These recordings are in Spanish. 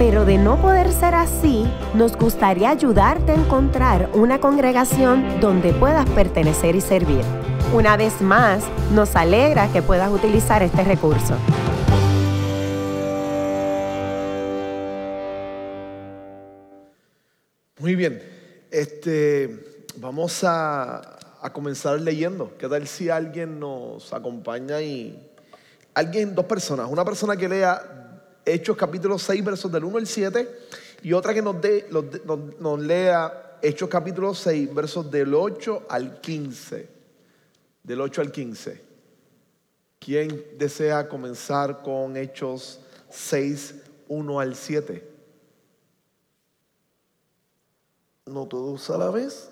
pero de no poder ser así, nos gustaría ayudarte a encontrar una congregación donde puedas pertenecer y servir. Una vez más, nos alegra que puedas utilizar este recurso. Muy bien, este, vamos a, a comenzar leyendo. ¿Qué tal si alguien nos acompaña y... Alguien, dos personas, una persona que lea Hechos capítulo 6, versos del 1 al 7, y otra que nos, dé, nos, nos lea Hechos capítulo 6, versos del 8 al 15. Del 8 al 15. ¿Quién desea comenzar con Hechos 6, 1 al 7? No todos a la vez.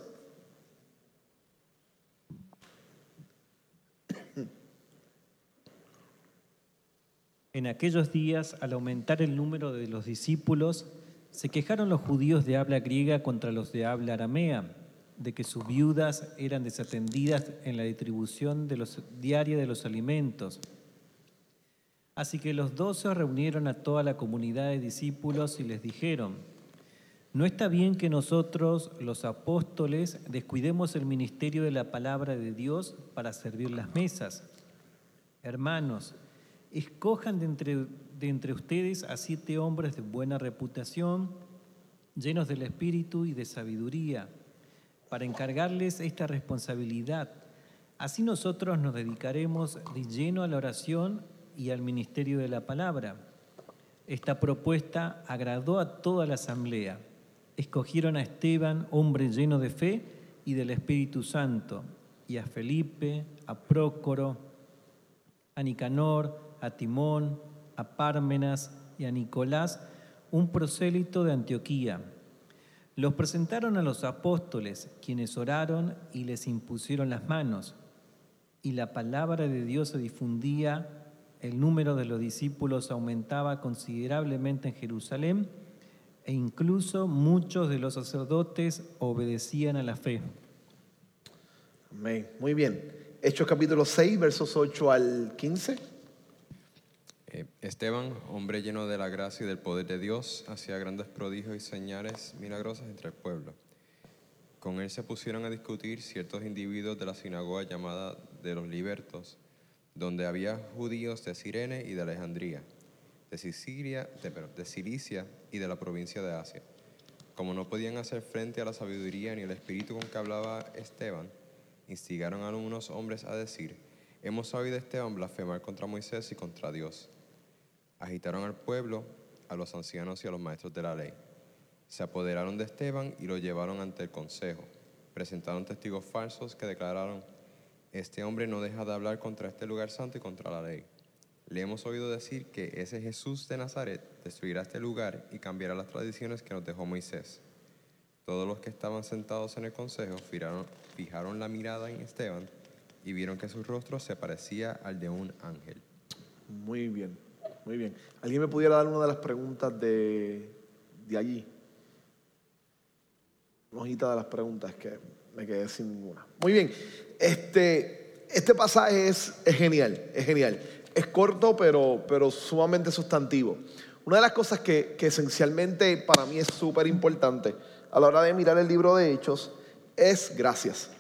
En aquellos días, al aumentar el número de los discípulos, se quejaron los judíos de habla griega contra los de habla aramea, de que sus viudas eran desatendidas en la distribución de los, diaria de los alimentos. Así que los doce reunieron a toda la comunidad de discípulos y les dijeron, no está bien que nosotros, los apóstoles, descuidemos el ministerio de la palabra de Dios para servir las mesas. Hermanos, escojan de entre, de entre ustedes a siete hombres de buena reputación, llenos del espíritu y de sabiduría, para encargarles esta responsabilidad. Así nosotros nos dedicaremos de lleno a la oración y al ministerio de la palabra. Esta propuesta agradó a toda la asamblea. Escogieron a Esteban, hombre lleno de fe y del Espíritu Santo, y a Felipe, a Prócoro, a Nicanor, a Timón, a Pármenas y a Nicolás, un prosélito de Antioquía. Los presentaron a los apóstoles, quienes oraron y les impusieron las manos. Y la palabra de Dios se difundía, el número de los discípulos aumentaba considerablemente en Jerusalén e incluso muchos de los sacerdotes obedecían a la fe. Amén. Muy bien. Hechos capítulo 6, versos 8 al 15. Eh, Esteban, hombre lleno de la gracia y del poder de Dios, hacía grandes prodigios y señales milagrosas entre el pueblo. Con él se pusieron a discutir ciertos individuos de la sinagoga llamada de los libertos, donde había judíos de Sirene y de Alejandría, de Sicilia, de, Cilicia y de la provincia de Asia. Como no podían hacer frente a la sabiduría ni el espíritu con que hablaba Esteban, instigaron a algunos hombres a decir, hemos oído a Esteban blasfemar contra Moisés y contra Dios agitaron al pueblo, a los ancianos y a los maestros de la ley. Se apoderaron de Esteban y lo llevaron ante el consejo. Presentaron testigos falsos que declararon, este hombre no deja de hablar contra este lugar santo y contra la ley. Le hemos oído decir que ese Jesús de Nazaret destruirá este lugar y cambiará las tradiciones que nos dejó Moisés. Todos los que estaban sentados en el consejo fijaron, fijaron la mirada en Esteban y vieron que su rostro se parecía al de un ángel. Muy bien. Muy bien. ¿Alguien me pudiera dar una de las preguntas de, de allí? Una hojita de las preguntas que me quedé sin ninguna. Muy bien. Este, este pasaje es, es genial, es genial. Es corto, pero, pero sumamente sustantivo. Una de las cosas que, que esencialmente para mí es súper importante a la hora de mirar el libro de Hechos es gracias.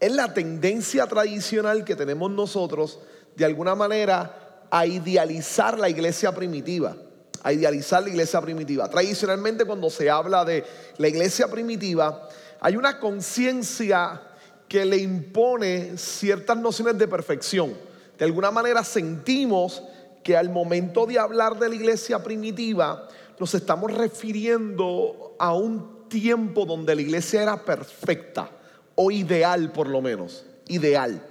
Es la tendencia tradicional que tenemos nosotros de alguna manera a idealizar la iglesia primitiva, a idealizar la iglesia primitiva. Tradicionalmente cuando se habla de la iglesia primitiva, hay una conciencia que le impone ciertas nociones de perfección. De alguna manera sentimos que al momento de hablar de la iglesia primitiva, nos estamos refiriendo a un tiempo donde la iglesia era perfecta o ideal por lo menos, ideal.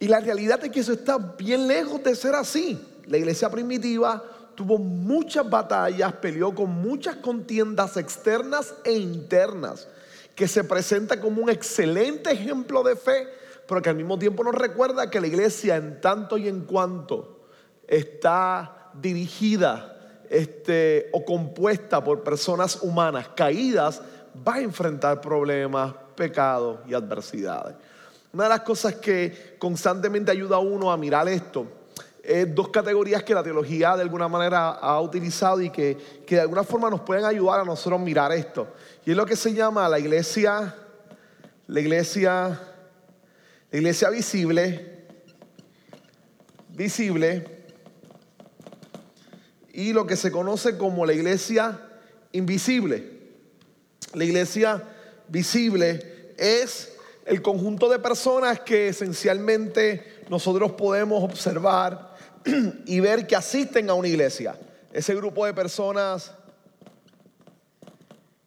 Y la realidad es que eso está bien lejos de ser así. La iglesia primitiva tuvo muchas batallas, peleó con muchas contiendas externas e internas que se presenta como un excelente ejemplo de fe, pero que al mismo tiempo nos recuerda que la iglesia en tanto y en cuanto está dirigida este, o compuesta por personas humanas caídas, va a enfrentar problemas, pecados y adversidades. Una de las cosas que constantemente ayuda a uno a mirar esto es dos categorías que la teología de alguna manera ha utilizado y que, que de alguna forma nos pueden ayudar a nosotros a mirar esto. Y es lo que se llama la iglesia, la iglesia, la iglesia visible, visible, y lo que se conoce como la iglesia invisible. La iglesia visible es el conjunto de personas que esencialmente nosotros podemos observar y ver que asisten a una iglesia. Ese grupo de personas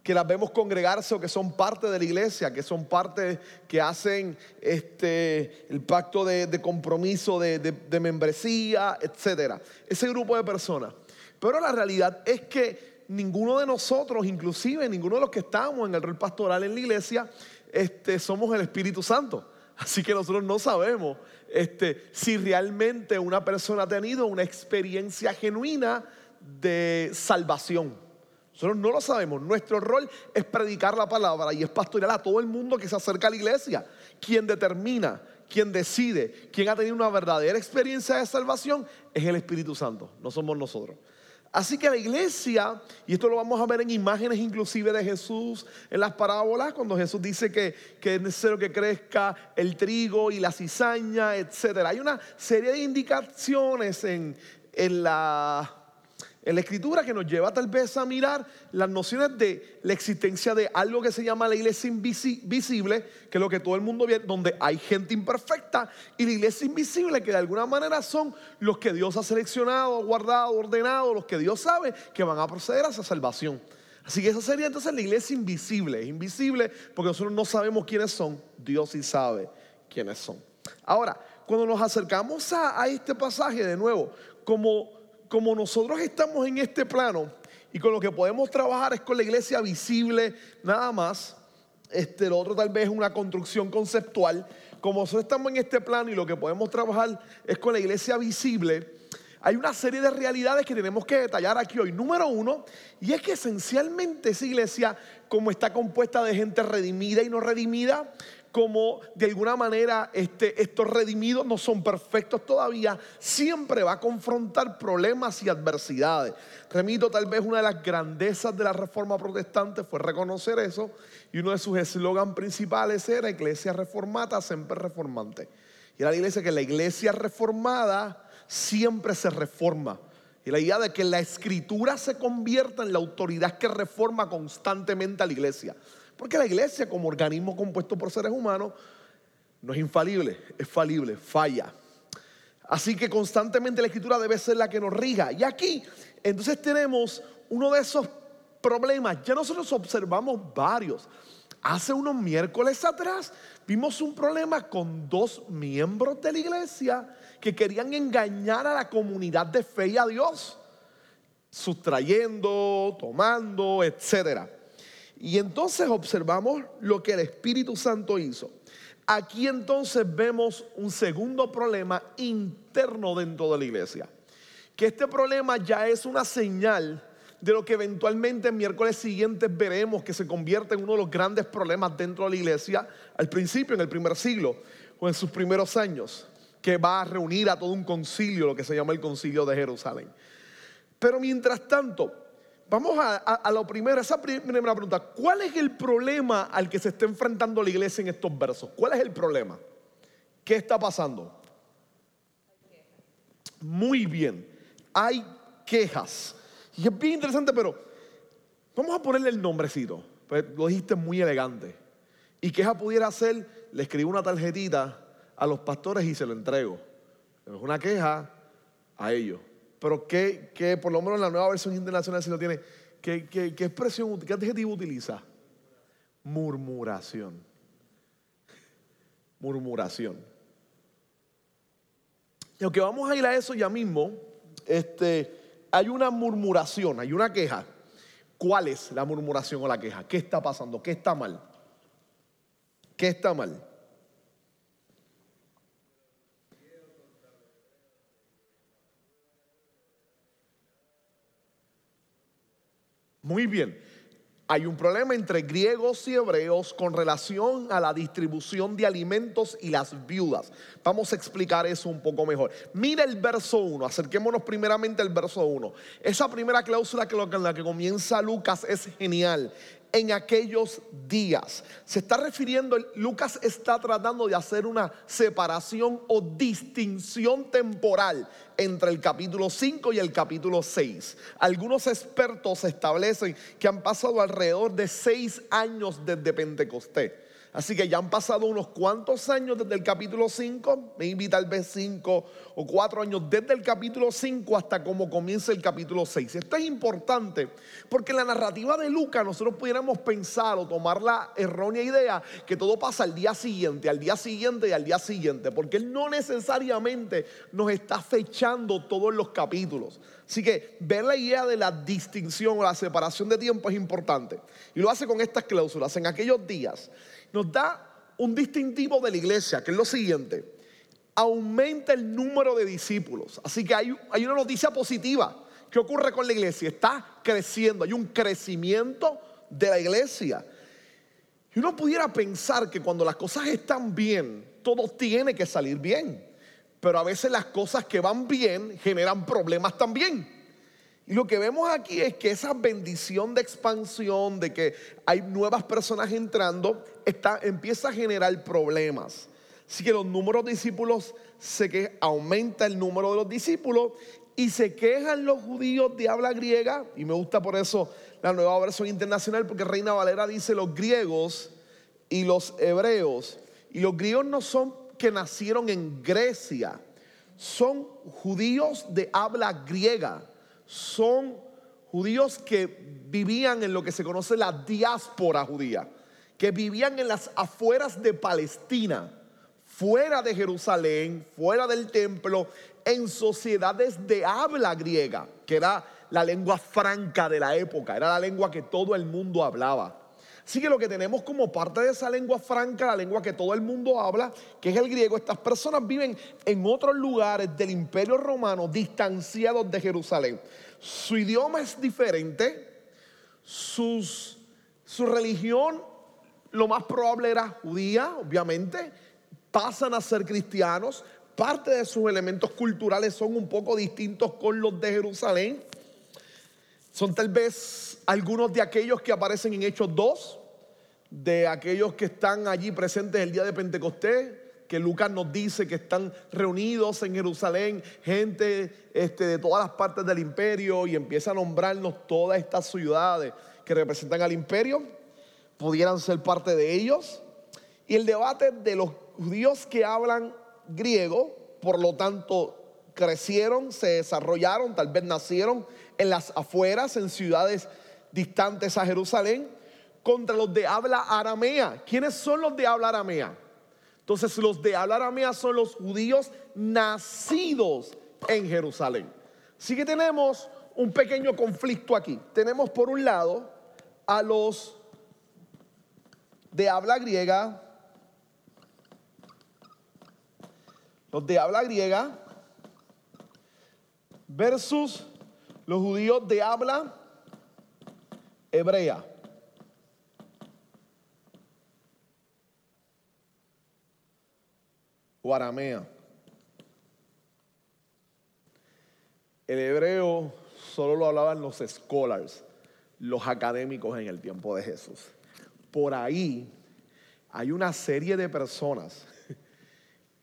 que las vemos congregarse o que son parte de la iglesia, que son parte, que hacen este, el pacto de, compromiso, de, membresía, etc. Ese grupo de personas. Pero la realidad es que ninguno de nosotros, inclusive ninguno de los que estamos en el rol pastoral en la iglesia, este, somos el Espíritu Santo. Así que nosotros no sabemos este, si realmente una persona ha tenido una experiencia genuina de salvación. Nosotros no lo sabemos. Nuestro rol es predicar la palabra y es pastorear a todo el mundo que se acerca a la iglesia. Quien determina, quien decide, quien ha tenido una verdadera experiencia de salvación es el Espíritu Santo, no somos nosotros. Así que la iglesia, y esto lo vamos a ver en imágenes inclusive de Jesús en las parábolas, cuando Jesús dice que, es necesario que crezca el trigo y la cizaña, etc. Hay una serie de indicaciones en, en la en la escritura que nos lleva tal vez a mirar las nociones de la existencia de algo que se llama la iglesia invisible, que es lo que todo el mundo ve, donde hay gente imperfecta, y la iglesia invisible, que de alguna manera son los que Dios ha seleccionado, guardado, ordenado, los que Dios sabe que van a proceder a esa salvación. Así que esa sería entonces la iglesia invisible, es invisible porque nosotros no sabemos quiénes son, Dios sí sabe quiénes son. Ahora, cuando nos acercamos a, a este pasaje de nuevo, como como nosotros estamos en este plano y con lo que podemos trabajar es con la iglesia visible nada más, este, lo otro tal vez es una construcción conceptual, como nosotros estamos en este plano y lo que podemos trabajar es con la iglesia visible, hay una serie de realidades que tenemos que detallar aquí hoy. Número uno, y es que esencialmente esa iglesia, como está compuesta de gente redimida y no redimida, como de alguna manera este, estos redimidos no son perfectos todavía, siempre va a confrontar problemas y adversidades. Remito, tal vez una de las grandezas de la reforma protestante fue reconocer eso y uno de sus eslogan principales era Iglesia reformata, siempre reformante. Y era la iglesia que la iglesia reformada siempre se reforma. Y la idea de que la escritura se convierta en la autoridad que reforma constantemente a la iglesia. Porque la iglesia como organismo compuesto por seres humanos no es infalible, es falible, falla. Así que constantemente la escritura debe ser la que nos riga. Y aquí entonces tenemos uno de esos problemas. Ya nosotros observamos varios. Hace unos miércoles atrás vimos un problema con dos miembros de la iglesia que querían engañar a la comunidad de fe y a Dios, sustrayendo, tomando, etcétera. Y entonces observamos lo que el Espíritu Santo hizo. Aquí entonces vemos un segundo problema interno dentro de la iglesia. Que este problema ya es una señal de lo que eventualmente en miércoles siguientes veremos que se convierte en uno de los grandes problemas dentro de la iglesia al principio, en el primer siglo o en sus primeros años, que va a reunir a todo un concilio, lo que se llama el concilio de Jerusalén. Pero mientras tanto, Vamos a, lo primero, esa primera pregunta. ¿Cuál es el problema al que se está enfrentando la iglesia en estos versos? ¿Cuál es el problema? ¿Qué está pasando? Muy bien, hay quejas. Y es bien interesante, pero vamos a ponerle el nombrecito. Pues lo dijiste muy elegante. Y queja pudiera ser, le escribo una tarjetita a los pastores y se lo entrego. Es una queja a ellos. Pero ¿qué, por lo menos en la nueva versión internacional si lo tiene, ¿qué, qué expresión, qué adjetivo utiliza? Murmuración. Murmuración. Y aunque vamos a ir a eso ya mismo, este, hay una murmuración, hay una queja. ¿Cuál es la murmuración o la queja? ¿Qué está pasando? ¿Qué está mal? ¿Qué está mal? Muy bien. Hay un problema entre griegos y hebreos con relación a la distribución de alimentos y las viudas. Vamos a explicar eso un poco mejor. Mira el verso 1, acerquémonos primeramente al verso 1. Esa primera cláusula en la que comienza Lucas es genial en aquellos días. Se está refiriendo, Lucas está tratando de hacer una separación o distinción temporal entre el capítulo 5 y el capítulo 6. Algunos expertos establecen que han pasado alrededor de seis años desde Pentecostés. Así que ya han pasado unos cuantos años desde el capítulo 5, me tal vez 5 o 4 años desde el capítulo 5 hasta como comienza el capítulo 6. Esto es importante porque en la narrativa de Lucas nosotros pudiéramos pensar o tomar la errónea idea que todo pasa al día siguiente, al día siguiente y al día siguiente, porque él no necesariamente nos está fechando todos los capítulos. Así que ver la idea de la distinción o la separación de tiempo es importante. Y lo hace con estas cláusulas. En aquellos días nos da un distintivo de la iglesia, que es lo siguiente. Aumenta el número de discípulos. Así que hay, hay una noticia positiva. ¿Qué ocurre con la iglesia? Está creciendo. Hay un crecimiento de la iglesia. Y uno pudiera pensar que cuando las cosas están bien, todo tiene que salir bien. Pero a veces las cosas que van bien generan problemas también. Y lo que vemos aquí es que esa bendición de expansión, de que hay nuevas personas entrando, está, empieza a generar problemas. Así que los números de discípulos se que aumenta el número de los discípulos y se quejan los judíos de habla griega. Y me gusta por eso la nueva versión internacional, porque Reina Valera dice los griegos y los hebreos. Y los griegos no son que nacieron en Grecia, son judíos de habla griega son judíos que vivían en lo que se conoce la diáspora judía, que vivían en las afueras de Palestina, fuera de Jerusalén, fuera del templo, en sociedades de habla griega, que era la lengua franca de la época, era la lengua que todo el mundo hablaba. Así que lo que tenemos como parte de esa lengua franca, la lengua que todo el mundo habla, que es el griego, estas personas viven en otros lugares del imperio romano distanciados de Jerusalén. Su idioma es diferente, su religión lo más probable era judía, obviamente, pasan a ser cristianos, parte de sus elementos culturales son un poco distintos con los de Jerusalén. Son tal vez algunos de aquellos que aparecen en Hechos 2, de aquellos que están allí presentes el día de Pentecostés, que Lucas nos dice que están reunidos en Jerusalén, gente este, de todas las partes del imperio, y empieza a nombrarnos todas estas ciudades que representan al imperio, pudieran ser parte de ellos. Y el debate de los judíos que hablan griego, por lo tanto, crecieron, se desarrollaron, tal vez nacieron en las afueras, en ciudades distantes a Jerusalén, contra los de habla aramea. ¿Quiénes son los de habla aramea? Entonces los de habla aramea son los judíos nacidos en Jerusalén. Así que tenemos un pequeño conflicto aquí. Tenemos por un lado a los de habla griega, los de habla griega versus los judíos de habla hebrea. O aramea. El hebreo solo lo hablaban los scholars, los académicos en el tiempo de Jesús. Por ahí hay una serie de personas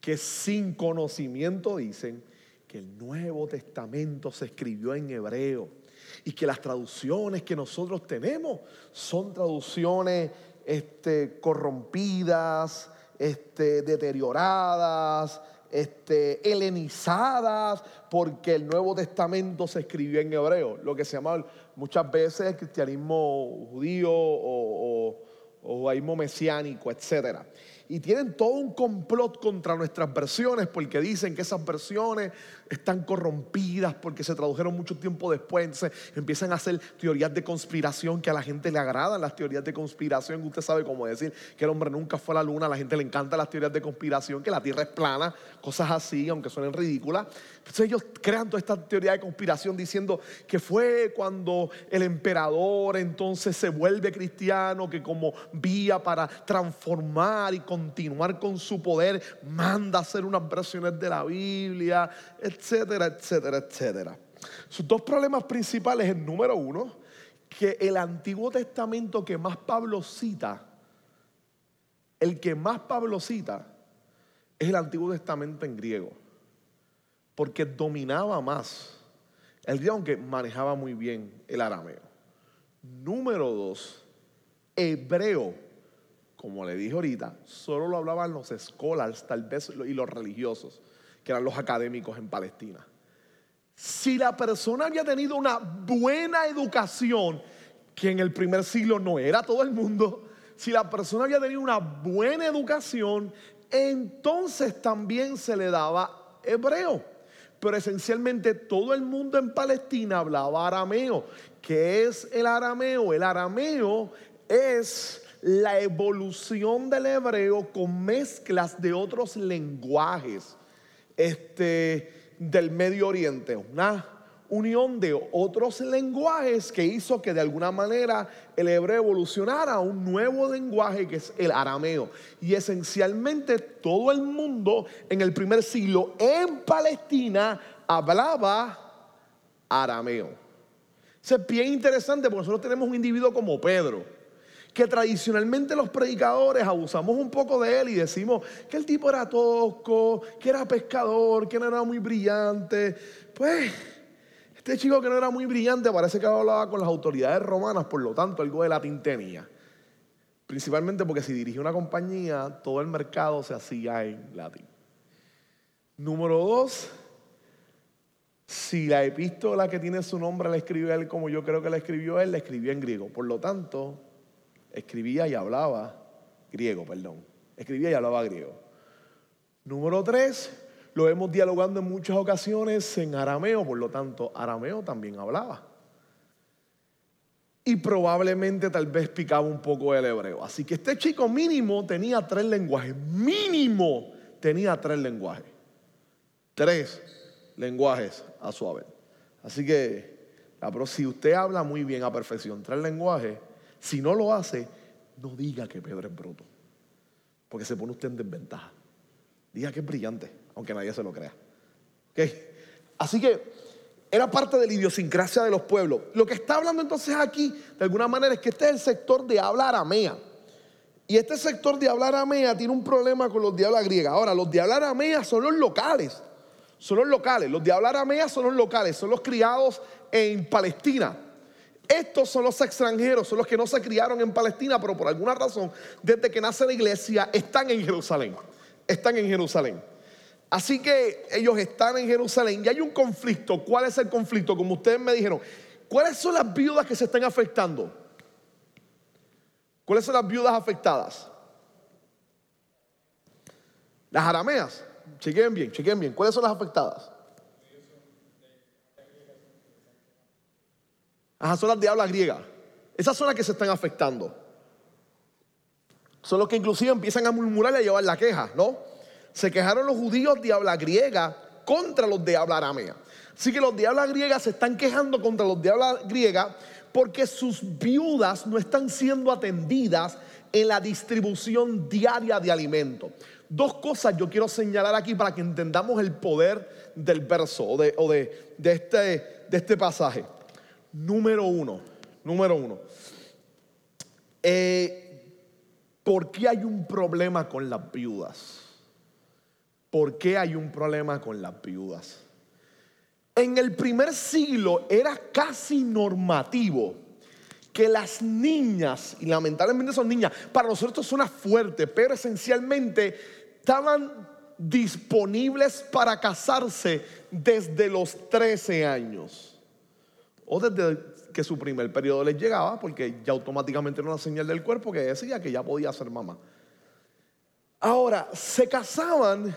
que sin conocimiento dicen, que el Nuevo Testamento se escribió en hebreo y que las traducciones que nosotros tenemos son traducciones este, corrompidas, este, deterioradas, este, helenizadas, porque el Nuevo Testamento se escribió en hebreo, lo que se llama muchas veces el cristianismo judío o, o judaísmo mesiánico, etcétera. Y tienen todo un complot contra nuestras versiones porque dicen que esas versiones están corrompidas porque se tradujeron mucho tiempo después. Entonces empiezan a hacer teorías de conspiración que a la gente le agradan las teorías de conspiración. Usted sabe cómo decir que el hombre nunca fue a la luna, a la gente le encantan las teorías de conspiración, que la tierra es plana, cosas así, aunque suenen ridículas. Entonces ellos crean toda esta teoría de conspiración diciendo que fue cuando el emperador entonces se vuelve cristiano, que como vía para transformar y continuar con su poder, manda a hacer unas versiones de la Biblia, etcétera, etcétera, etcétera. Sus dos problemas principales, el número uno, que el Antiguo Testamento que más Pablo cita, el que más Pablo cita, es el Antiguo Testamento en griego, porque dominaba más el griego, aunque manejaba muy bien el arameo. Número dos, hebreo, como le dije ahorita, solo lo hablaban los scholars, tal vez, y los religiosos que eran los académicos en Palestina. Si la persona había tenido una buena educación, que en el primer siglo no era todo el mundo, si la persona había tenido una buena educación, entonces también se le daba hebreo. Pero esencialmente todo el mundo en Palestina hablaba arameo. ¿Qué es el arameo? El arameo es la evolución del hebreo con mezclas de otros lenguajes este, del Medio Oriente, una unión de otros lenguajes que hizo que de alguna manera el hebreo evolucionara a un nuevo lenguaje que es el arameo. Y esencialmente todo el mundo en el primer siglo en Palestina hablaba arameo. Eso es bien interesante porque nosotros tenemos un individuo como Pedro que tradicionalmente los predicadores abusamos un poco de él y decimos que el tipo era tosco, que era pescador, que no era muy brillante. Pues este chico que no era muy brillante parece que hablaba con las autoridades romanas, por lo tanto algo de latín tenía. Principalmente porque si dirigía una compañía, todo el mercado se hacía en latín. Número dos, si la epístola que tiene su nombre la escribió él como yo creo que la escribió él, la escribió en griego. Por lo tanto, escribía y hablaba griego, perdón. Escribía y hablaba griego. Número tres, lo hemos dialogando en muchas ocasiones en arameo, por lo tanto, arameo también hablaba. Y probablemente tal vez picaba un poco el hebreo. Así que este chico mínimo tenía tres lenguajes. Mínimo tenía tres lenguajes. Tres lenguajes a su haber. Así que, si usted habla muy bien a perfección tres lenguajes, si no lo hace, no diga que Pedro es bruto, porque se pone usted en desventaja. Diga que es brillante, aunque nadie se lo crea. Así que era parte de la idiosincrasia de los pueblos. Lo que está hablando entonces aquí, de alguna manera, es que este es el sector de habla aramea. Y este sector de habla aramea tiene un problema con los de habla griega. Ahora, los de habla aramea son los locales. Son los locales. Los de habla aramea son los locales. Son los criados en Palestina. Estos son los extranjeros, son los que no se criaron en Palestina, pero por alguna razón, desde que nace la iglesia, están en Jerusalén. Están en Jerusalén. Así que ellos están en Jerusalén y hay un conflicto. ¿Cuál es el conflicto? Como ustedes me dijeron, ¿cuáles son las viudas que se están afectando? ¿Cuáles son las viudas afectadas? Las arameas. Chequen bien, chequen bien. ¿Cuáles son las afectadas? Ajá, son las de habla griega. Esas son las que se están afectando. Son los que inclusive empiezan a murmurar y a llevar la queja, ¿no? Se quejaron los judíos de habla griega contra los de habla aramea. Así que los de habla griega se están quejando contra los de habla griega porque sus viudas no están siendo atendidas en la distribución diaria de alimentos. Dos cosas yo quiero señalar aquí para que entendamos el poder del verso o de, este, de este pasaje. Número uno, número uno. Eh, ¿Por qué hay un problema con las viudas? ¿Por qué hay un problema con las viudas? En el primer siglo era casi normativo que las niñas, y lamentablemente son niñas, para nosotros suena fuerte, pero esencialmente estaban disponibles para casarse desde los 13 años o desde que su primer periodo les llegaba, porque ya automáticamente era una señal del cuerpo que decía que ya podía ser mamá. Ahora, se casaban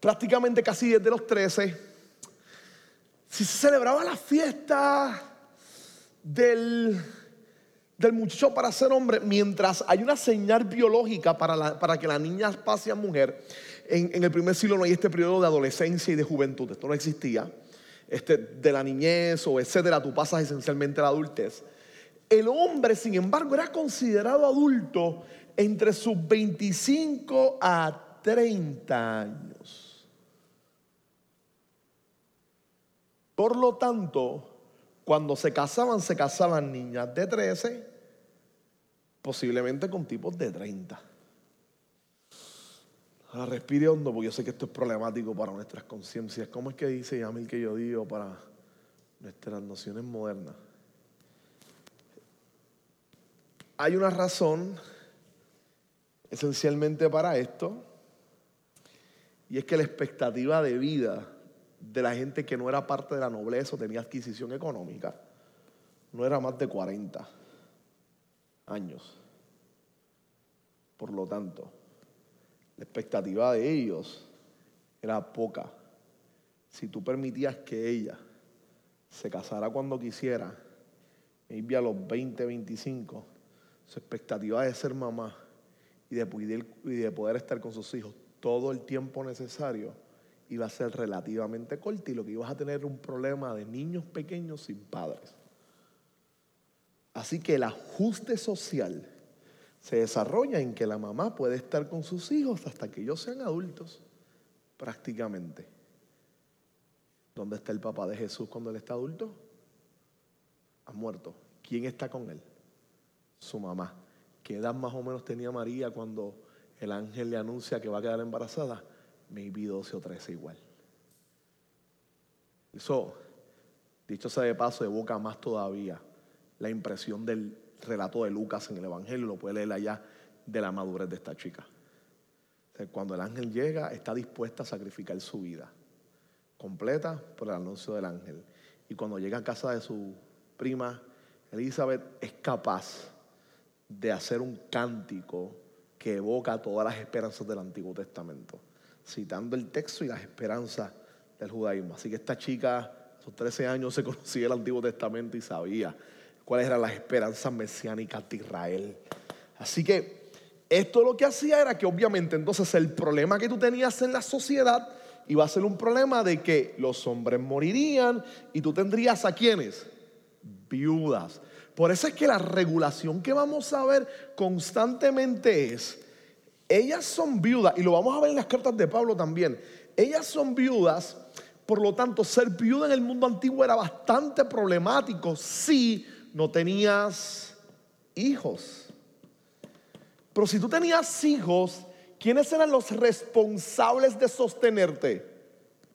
prácticamente casi desde los 13. Si se celebraba la fiesta del, del muchacho para ser hombre, mientras hay una señal biológica para, para que la niña pase a mujer, en, en, el primer siglo no hay este periodo de adolescencia y de juventud, esto no existía, este, de la niñez o etcétera, tú pasas esencialmente a la adultez. El hombre, sin embargo, era considerado adulto entre sus 25 a 30 años. Por lo tanto, cuando se casaban, se casaban niñas de 13, posiblemente con tipos de 30. Ahora respire hondo porque yo sé que esto es problemático para nuestras conciencias. ¿Cómo es que dice Yamil que yo digo para nuestras nociones modernas? Hay una razón esencialmente para esto, y es que la expectativa de vida de la gente que no era parte de la nobleza o tenía adquisición económica no era más de 40 años. Por lo tanto, la expectativa de ellos era poca. Si tú permitías que ella se casara cuando quisiera, maybe a los 20, 25, su expectativa de ser mamá y de, poder, estar con sus hijos todo el tiempo necesario iba a ser relativamente corta y lo que ibas a tener un problema de niños pequeños sin padres. Así que el ajuste social se desarrolla en que la mamá puede estar con sus hijos hasta que ellos sean adultos, prácticamente. ¿Dónde está el papá de Jesús cuando él está adulto? Ha muerto. ¿Quién está con él? Su mamá. ¿Qué edad más o menos tenía María cuando el ángel le anuncia que va a quedar embarazada? Maybe 12 o 13 igual. Eso, dicho sea de paso, evoca más todavía la impresión del relato de Lucas en el Evangelio, lo puede leer allá de la madurez de esta chica. cuando el ángel llega, está dispuesta a sacrificar su vida completa por el anuncio del ángel. Y cuando llega a casa de su prima, Elizabeth es capaz de hacer un cántico que evoca todas las esperanzas del Antiguo Testamento, citando el texto y las esperanzas del judaísmo. Así que esta chica, a sus 13 años, se conocía el Antiguo Testamento y sabía cuáles eran las esperanzas mesiánicas de Israel. Así que esto lo que hacía era que obviamente entonces el problema que tú tenías en la sociedad iba a ser un problema de que los hombres morirían y tú tendrías a quienes? Viudas. Por eso es que la regulación que vamos a ver constantemente es, ellas son viudas, y lo vamos a ver en las cartas de Pablo también, ellas son viudas, por lo tanto ser viuda en el mundo antiguo era bastante problemático si no tenías hijos. Pero si tú tenías hijos, ¿quiénes eran los responsables de sostenerte?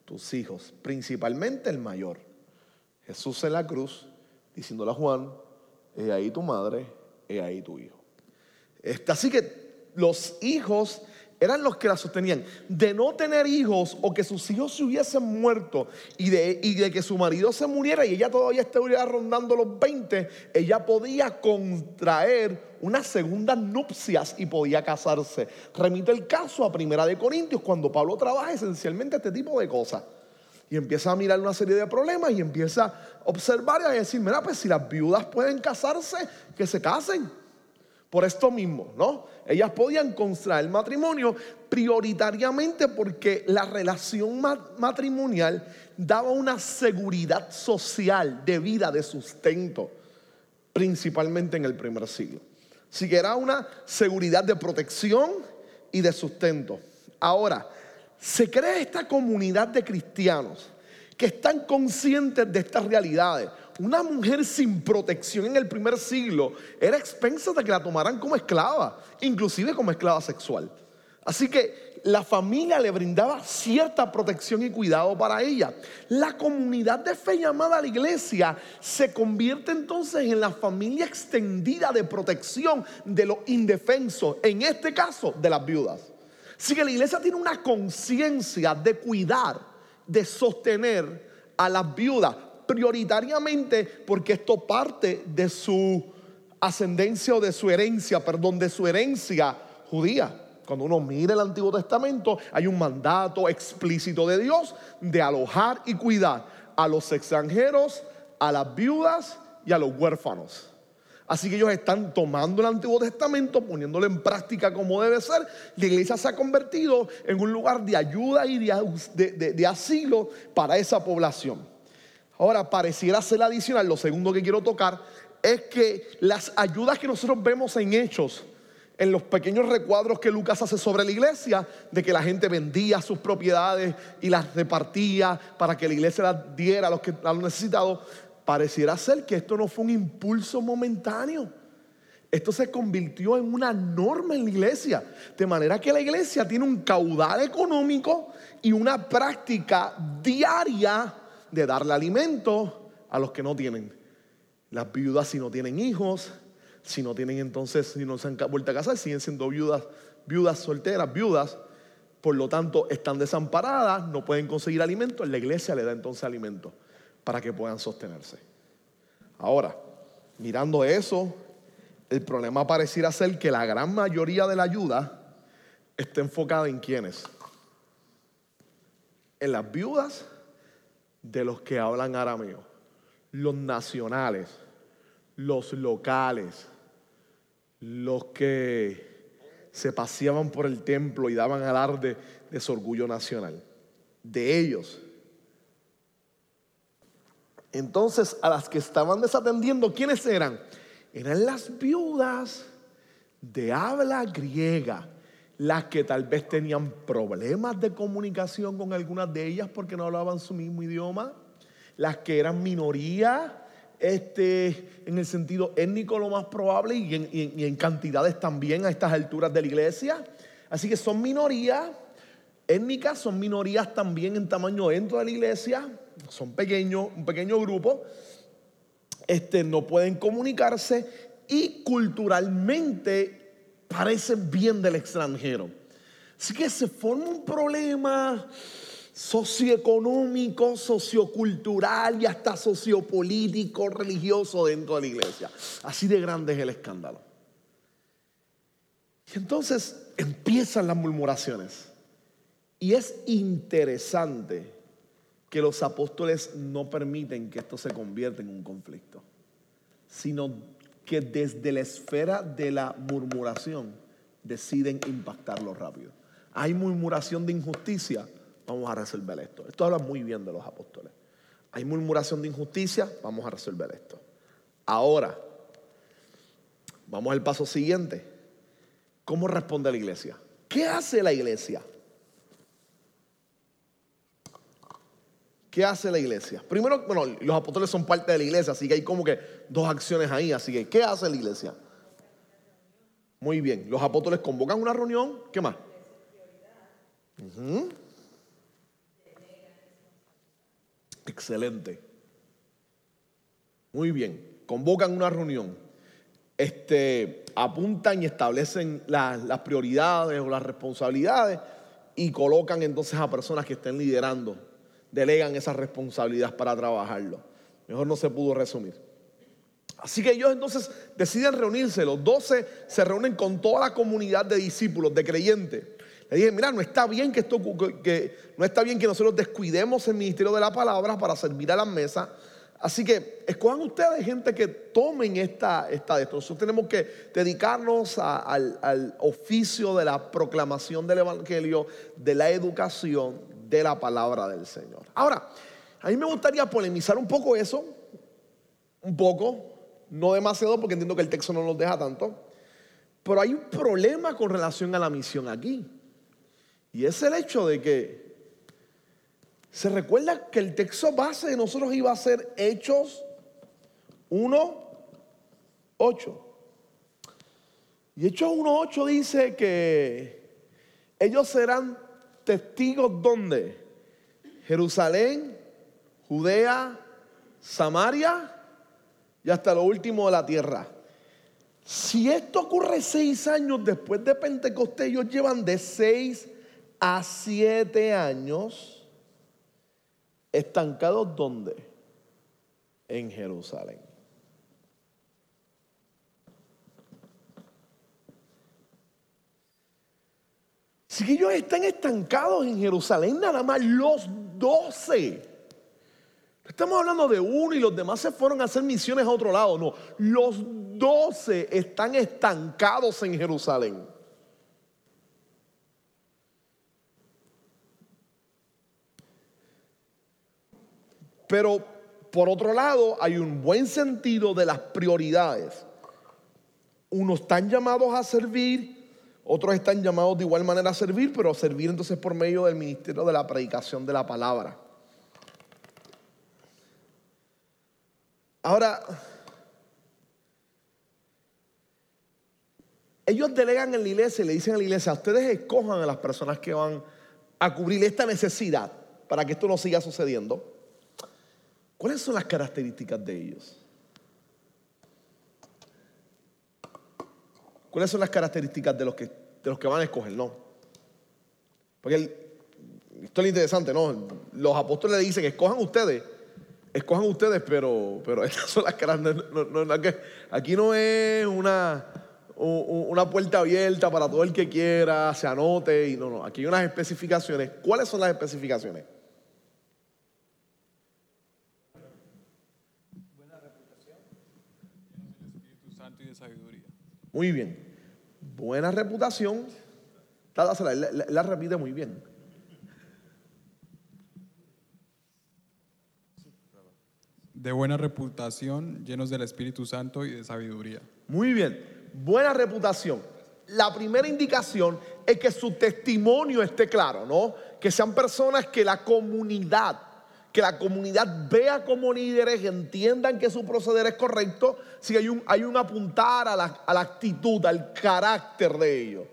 Tus hijos, principalmente el mayor. Jesús en la cruz, diciéndole a Juan, he ahí tu madre, he ahí tu hijo. Este, así que los hijos eran los que la sostenían. De no tener hijos o que sus hijos se hubiesen muerto y de, y de que su marido se muriera y ella todavía estuviera rondando los 20, ella podía contraer unas segundas nupcias y podía casarse. Remite el caso a Primera de Corintios cuando Pablo trabaja esencialmente este tipo de cosas. Y empieza a mirar una serie de problemas y empieza a observar y a decir, mira, pues si las viudas pueden casarse, que se casen. Por esto mismo, ¿no? Ellas podían contraer matrimonio prioritariamente porque la relación matrimonial daba una seguridad social de vida, de sustento, principalmente en el primer siglo. Así que era una seguridad de protección y de sustento. Ahora, se crea esta comunidad de cristianos que están conscientes de estas realidades. Una mujer sin protección en el primer siglo era expensa de que la tomaran como esclava, inclusive como esclava sexual. Así que la familia le brindaba cierta protección y cuidado para ella. La comunidad de fe llamada la iglesia se convierte entonces en la familia extendida de protección de los indefensos, en este caso de las viudas. Así que la iglesia tiene una conciencia de cuidar, de sostener a las viudas, prioritariamente porque esto parte de su ascendencia o de su herencia, perdón, de su herencia judía. Cuando uno mira el Antiguo Testamento, hay un mandato explícito de Dios de alojar y cuidar a los extranjeros, a las viudas y a los huérfanos. Así que ellos están tomando el Antiguo Testamento, poniéndolo en práctica como debe ser. La iglesia se ha convertido en un lugar de ayuda y de, asilo para esa población. Ahora, pareciera ser adicional, lo segundo que quiero tocar es que las ayudas que nosotros vemos en hechos, en los pequeños recuadros que Lucas hace sobre la iglesia, de que la gente vendía sus propiedades y las repartía para que la iglesia las diera a los que han necesitado, pareciera ser que esto no fue un impulso momentáneo. Esto se convirtió en una norma en la iglesia. De manera que la iglesia tiene un caudal económico y una práctica diaria de darle alimento a los que no tienen. Las viudas si no tienen hijos, si no tienen entonces, si no se han vuelto a casar, siguen siendo viudas, viudas solteras, viudas. Por lo tanto, están desamparadas, no pueden conseguir alimento. La iglesia le da entonces alimento para que puedan sostenerse. Ahora, mirando eso, el problema pareciera ser que la gran mayoría de la ayuda está enfocada en quiénes? En las viudas de los que hablan arameo, los nacionales, los locales, los que se paseaban por el templo y daban alarde de su orgullo nacional. De ellos entonces, a las que estaban desatendiendo, ¿quiénes eran? Eran las viudas de habla griega, las que tal vez tenían problemas de comunicación con algunas de ellas porque no hablaban su mismo idioma, las que eran minoría, este, en el sentido étnico lo más probable y en, y en cantidades también a estas alturas de la iglesia. Así que son minorías étnicas, son minorías también en tamaño dentro de la iglesia son pequeños, un pequeño grupo, este, no pueden comunicarse y culturalmente parecen bien del extranjero. Así que se forma un problema socioeconómico, sociocultural y hasta sociopolítico, religioso dentro de la iglesia. Así de grande es el escándalo. Y entonces empiezan las murmuraciones. Y es interesante que los apóstoles no permiten que esto se convierta en un conflicto, sino que desde la esfera de la murmuración deciden impactarlo rápido. Hay murmuración de injusticia, vamos a resolver esto. Esto habla muy bien de los apóstoles. Hay murmuración de injusticia, vamos a resolver esto. Ahora, vamos al paso siguiente. ¿Cómo responde la iglesia? ¿Qué hace la iglesia? ¿Qué hace la iglesia? Primero, bueno, los apóstoles son parte de la iglesia, así que hay como que dos acciones ahí. Así que, ¿qué hace la iglesia? Muy bien, los apóstoles convocan una reunión. ¿Qué más? Excelente. Muy bien, convocan una reunión. Este, apuntan y establecen las prioridades o las responsabilidades y colocan entonces a personas que estén liderando delegan esa responsabilidad para trabajarlo. Mejor no se pudo resumir. Así que ellos entonces deciden reunirse. Los doce se reúnen con toda la comunidad de discípulos, de creyentes. Le dije, mira, no está bien que esto, que, no está bien que nosotros descuidemos el ministerio de la palabra para servir a la mesa. Así que escojan ustedes gente que tomen esta, esta de esto. Nosotros tenemos que dedicarnos al, al oficio de la proclamación del Evangelio, de la educación, de la palabra del Señor. Ahora, a mí me gustaría polemizar un poco eso, un poco, no demasiado porque entiendo que el texto no nos deja tanto, pero hay un problema con relación a la misión aquí. Y es el hecho de que se recuerda que el texto base de nosotros iba a ser Hechos 1, 8. Y Hechos 1, 8 dice que ellos serán testigos ¿dónde? Jerusalén, Judea, Samaria y hasta lo último de la tierra. Si esto ocurre seis años después de Pentecostés, ellos llevan de seis a siete años estancados ¿dónde? en Jerusalén. Si que ellos están estancados en Jerusalén, nada más los doce. Estamos hablando de uno y los demás se fueron a hacer misiones a otro lado. No, los doce están estancados en Jerusalén. Pero por otro lado, hay un buen sentido de las prioridades. Unos están llamados a servir, otros están llamados de igual manera a servir, pero a servir entonces por medio del ministerio de la predicación de la palabra. Ahora, ellos delegan en la iglesia y le dicen a la iglesia, ustedes escojan a las personas que van a cubrir esta necesidad para que esto no siga sucediendo. ¿Cuáles son las características de ellos? ¿Cuáles son las características de los que, de los que van a escoger? No. Porque esto es interesante, ¿no? Los apóstoles le dicen, escojan ustedes, escojan ustedes, pero, pero estas son las características. aquí no es una, una puerta abierta para todo el que quiera, se anote, y no, no, aquí hay unas especificaciones. ¿Cuáles son las especificaciones? Muy bien. Buena reputación. La, la, repite muy bien. De buena reputación, llenos del Espíritu Santo y de sabiduría. Muy bien. Buena reputación. La primera indicación es que su testimonio esté claro, ¿no? Que sean personas que la comunidad que la comunidad vea como líderes, entiendan que su proceder es correcto, si hay un, hay un apuntar a la, a la actitud, al carácter de ellos,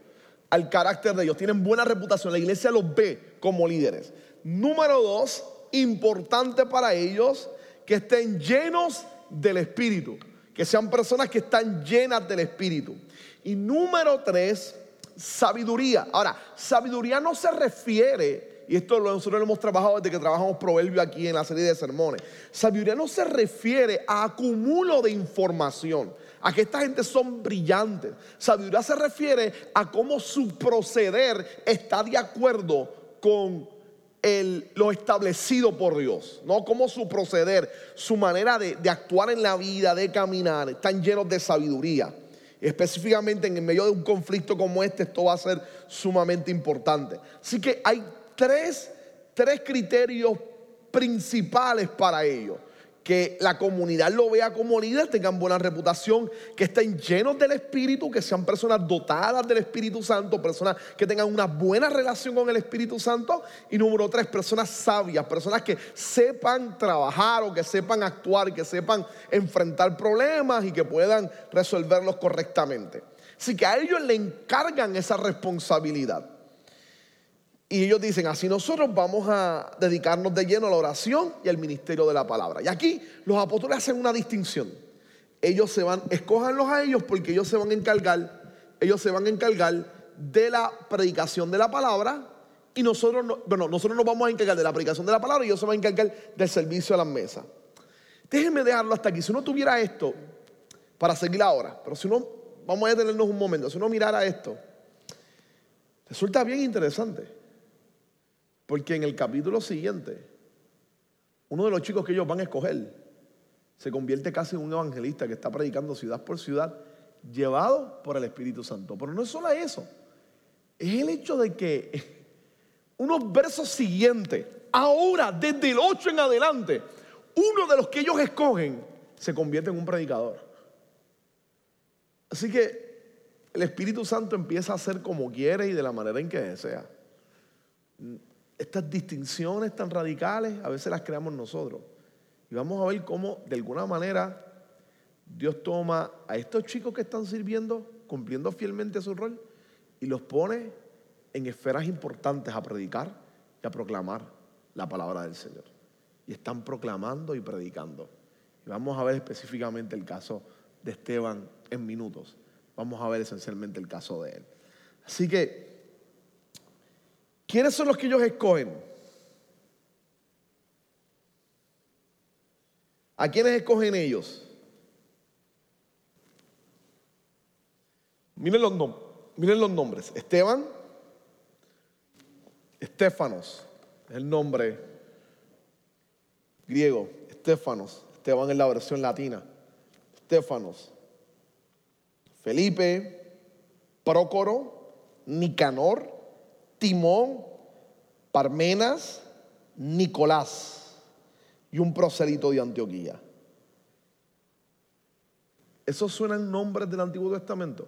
al carácter de ellos. Tienen buena reputación, la iglesia los ve como líderes. Número dos, importante para ellos, que estén llenos del Espíritu, que sean personas que están llenas del Espíritu. Y número tres, sabiduría. Ahora, sabiduría no se refiere y esto nosotros lo hemos trabajado desde que trabajamos Proverbio aquí en la serie de sermones. Sabiduría no se refiere a acumulo de información, a que esta gente son brillantes. Sabiduría se refiere a cómo su proceder está de acuerdo con lo establecido por Dios, ¿no? Cómo su proceder, su manera de, de actuar en la vida, de caminar, están llenos de sabiduría. Específicamente en el medio de un conflicto como este, esto va a ser sumamente importante. Así que hay tres, criterios principales para ello. Que la comunidad lo vea como líder, tengan buena reputación, que estén llenos del Espíritu, que sean personas dotadas del Espíritu Santo, personas que tengan una buena relación con el Espíritu Santo. Y número tres, personas sabias, personas que sepan trabajar o que sepan actuar, que sepan enfrentar problemas y que puedan resolverlos correctamente. Así que a ellos le encargan esa responsabilidad. Y ellos dicen, así nosotros vamos a dedicarnos de lleno a la oración y al ministerio de la palabra. Y aquí los apóstoles hacen una distinción. Ellos se van, escójanlos a ellos porque ellos se van a encargar, ellos se van a encargar de la predicación de la palabra y nosotros, no, bueno, nosotros nos vamos a encargar de la predicación de la palabra y ellos se van a encargar del servicio a las mesas. Déjenme dejarlo hasta aquí. Si uno tuviera esto, para seguir ahora, pero si uno, vamos a detenernos un momento, si uno mirara esto, resulta bien interesante. Porque en el capítulo siguiente, uno de los chicos que ellos van a escoger se convierte casi en un evangelista que está predicando ciudad por ciudad, llevado por el Espíritu Santo. Pero no es solo eso, es el hecho de que unos versos siguientes, ahora desde el 8 en adelante, uno de los que ellos escogen se convierte en un predicador. Así que el Espíritu Santo empieza a hacer como quiere y de la manera en que desea estas distinciones tan radicales a veces las creamos nosotros. Y vamos a ver cómo de alguna manera Dios toma a estos chicos que están sirviendo, cumpliendo fielmente su rol, y los pone en esferas importantes a predicar y a proclamar la palabra del Señor. Y están proclamando y predicando. Y vamos a ver específicamente el caso de Esteban en minutos. Vamos a ver esencialmente el caso de él. Así que ¿Quiénes son los que ellos escogen? ¿A quiénes escogen ellos? Miren los, nombres. Esteban, Estefanos, el nombre griego, Estefanos. Esteban es la versión latina. Estefanos. Felipe, Prócoro, Nicanor, Timón, Parmenas, Nicolás y un prosélito de Antioquía. ¿Esos suenan nombres del Antiguo Testamento?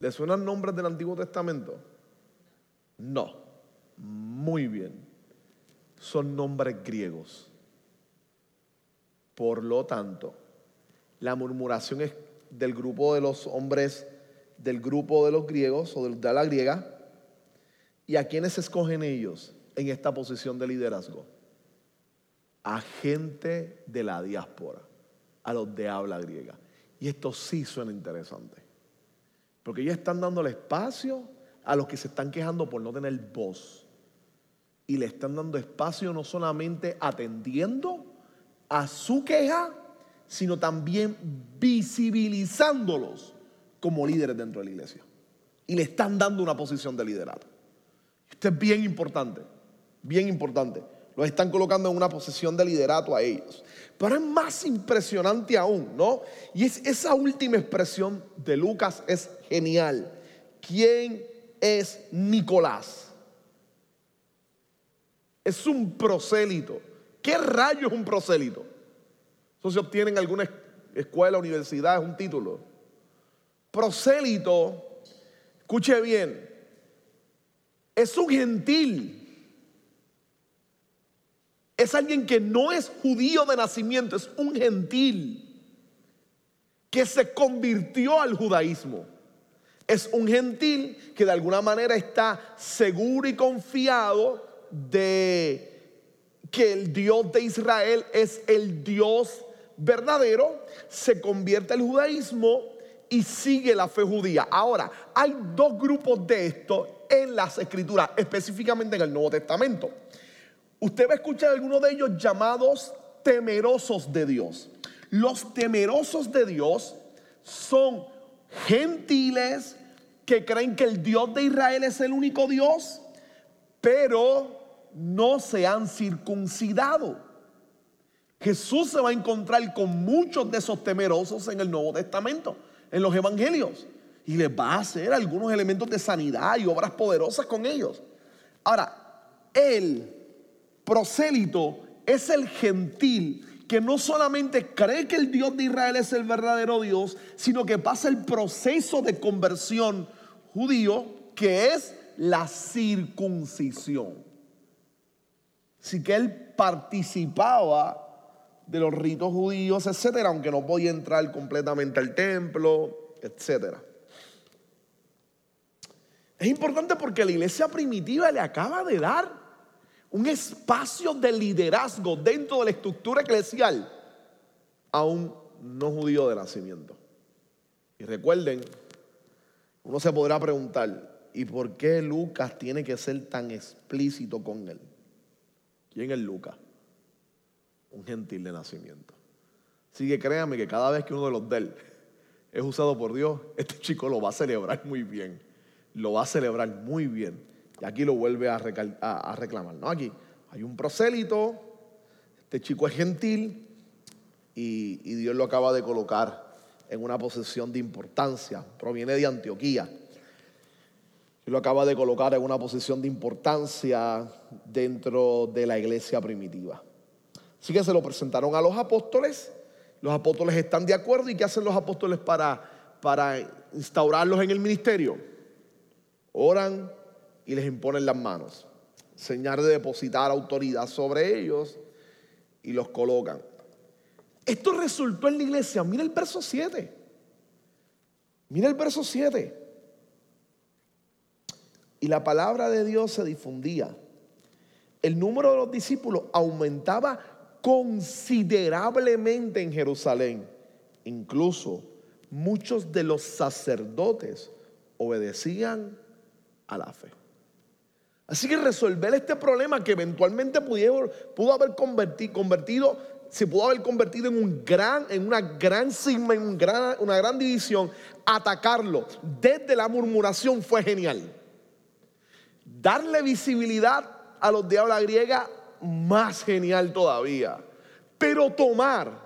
¿Le suenan nombres del Antiguo Testamento? No. Muy bien. Son nombres griegos. Por lo tanto, la murmuración es del grupo de los hombres, del grupo de los griegos o de la griega. ¿Y a quiénes escogen ellos en esta posición de liderazgo? A gente de la diáspora, a los de habla griega. Y esto sí suena interesante. Porque ellos están dándole espacio a los que se están quejando por no tener voz. Y le están dando espacio no solamente atendiendo a su queja, sino también visibilizándolos como líderes dentro de la iglesia. Y le están dando una posición de liderazgo. Esto es bien importante, bien importante. Los están colocando en una posición de liderato a ellos. Pero es más impresionante aún, ¿no? Y es esa última expresión de Lucas es genial. ¿Quién es Nicolás? Es un prosélito. ¿Qué rayo es un prosélito? Eso se obtiene en alguna es- escuela, universidad, es un título. Prosélito, escuche bien, es un gentil. Es alguien que no es judío de nacimiento, es un gentil que se convirtió al judaísmo. Es un gentil que de alguna manera está seguro y confiado de que el Dios de Israel es el Dios verdadero, se convierte al judaísmo y sigue la fe judía. Ahora, hay dos grupos de esto en las escrituras, específicamente en el Nuevo Testamento. Usted va a escuchar algunos de ellos llamados temerosos de Dios. Los temerosos de Dios son gentiles que creen que el Dios de Israel es el único Dios, pero no se han circuncidado. Jesús se va a encontrar con muchos de esos temerosos en el Nuevo Testamento, en los evangelios, y les va a hacer algunos elementos de sanidad y obras poderosas con ellos. Ahora, el prosélito es el gentil que no solamente cree que el Dios de Israel es el verdadero Dios, sino que pasa el proceso de conversión judío que es la circuncisión. Así que él participaba de los ritos judíos, etcétera, aunque no podía entrar completamente al templo, etcétera. Es importante porque la iglesia primitiva le acaba de dar un espacio de liderazgo dentro de la estructura eclesial a un no judío de nacimiento. Y recuerden, uno se podrá preguntar, ¿y por qué Lucas tiene que ser tan explícito con él? ¿Quién es Lucas? Un gentil de nacimiento. Así que créanme que cada vez que uno de los de él es usado por Dios, este chico lo va a celebrar muy bien. Lo va a celebrar muy bien. Y aquí lo vuelve a, a- reclamar. ¿no? Aquí hay un prosélito, este chico es gentil y, y Dios lo acaba de colocar en una posición de importancia. Proviene de Antioquía. Y lo acaba de colocar en una posición de importancia dentro de la iglesia primitiva. Así que se lo presentaron a los apóstoles. Los apóstoles están de acuerdo. ¿Y qué hacen los apóstoles para, para instaurarlos en el ministerio? Oran y les imponen las manos. Señal de depositar autoridad sobre ellos y los colocan. Esto resultó en la iglesia. Mira el verso 7. Mira el verso 7. Y la palabra de Dios se difundía. El número de los discípulos aumentaba considerablemente en Jerusalén. Incluso muchos de los sacerdotes obedecían a la fe. Así que resolver este problema que eventualmente pudo, haber convertido, se pudo haber convertido en, un gran, en una gran cisma, en una gran división, atacarlo desde la murmuración fue genial. Darle visibilidad a los de habla griega, más genial todavía. Pero tomar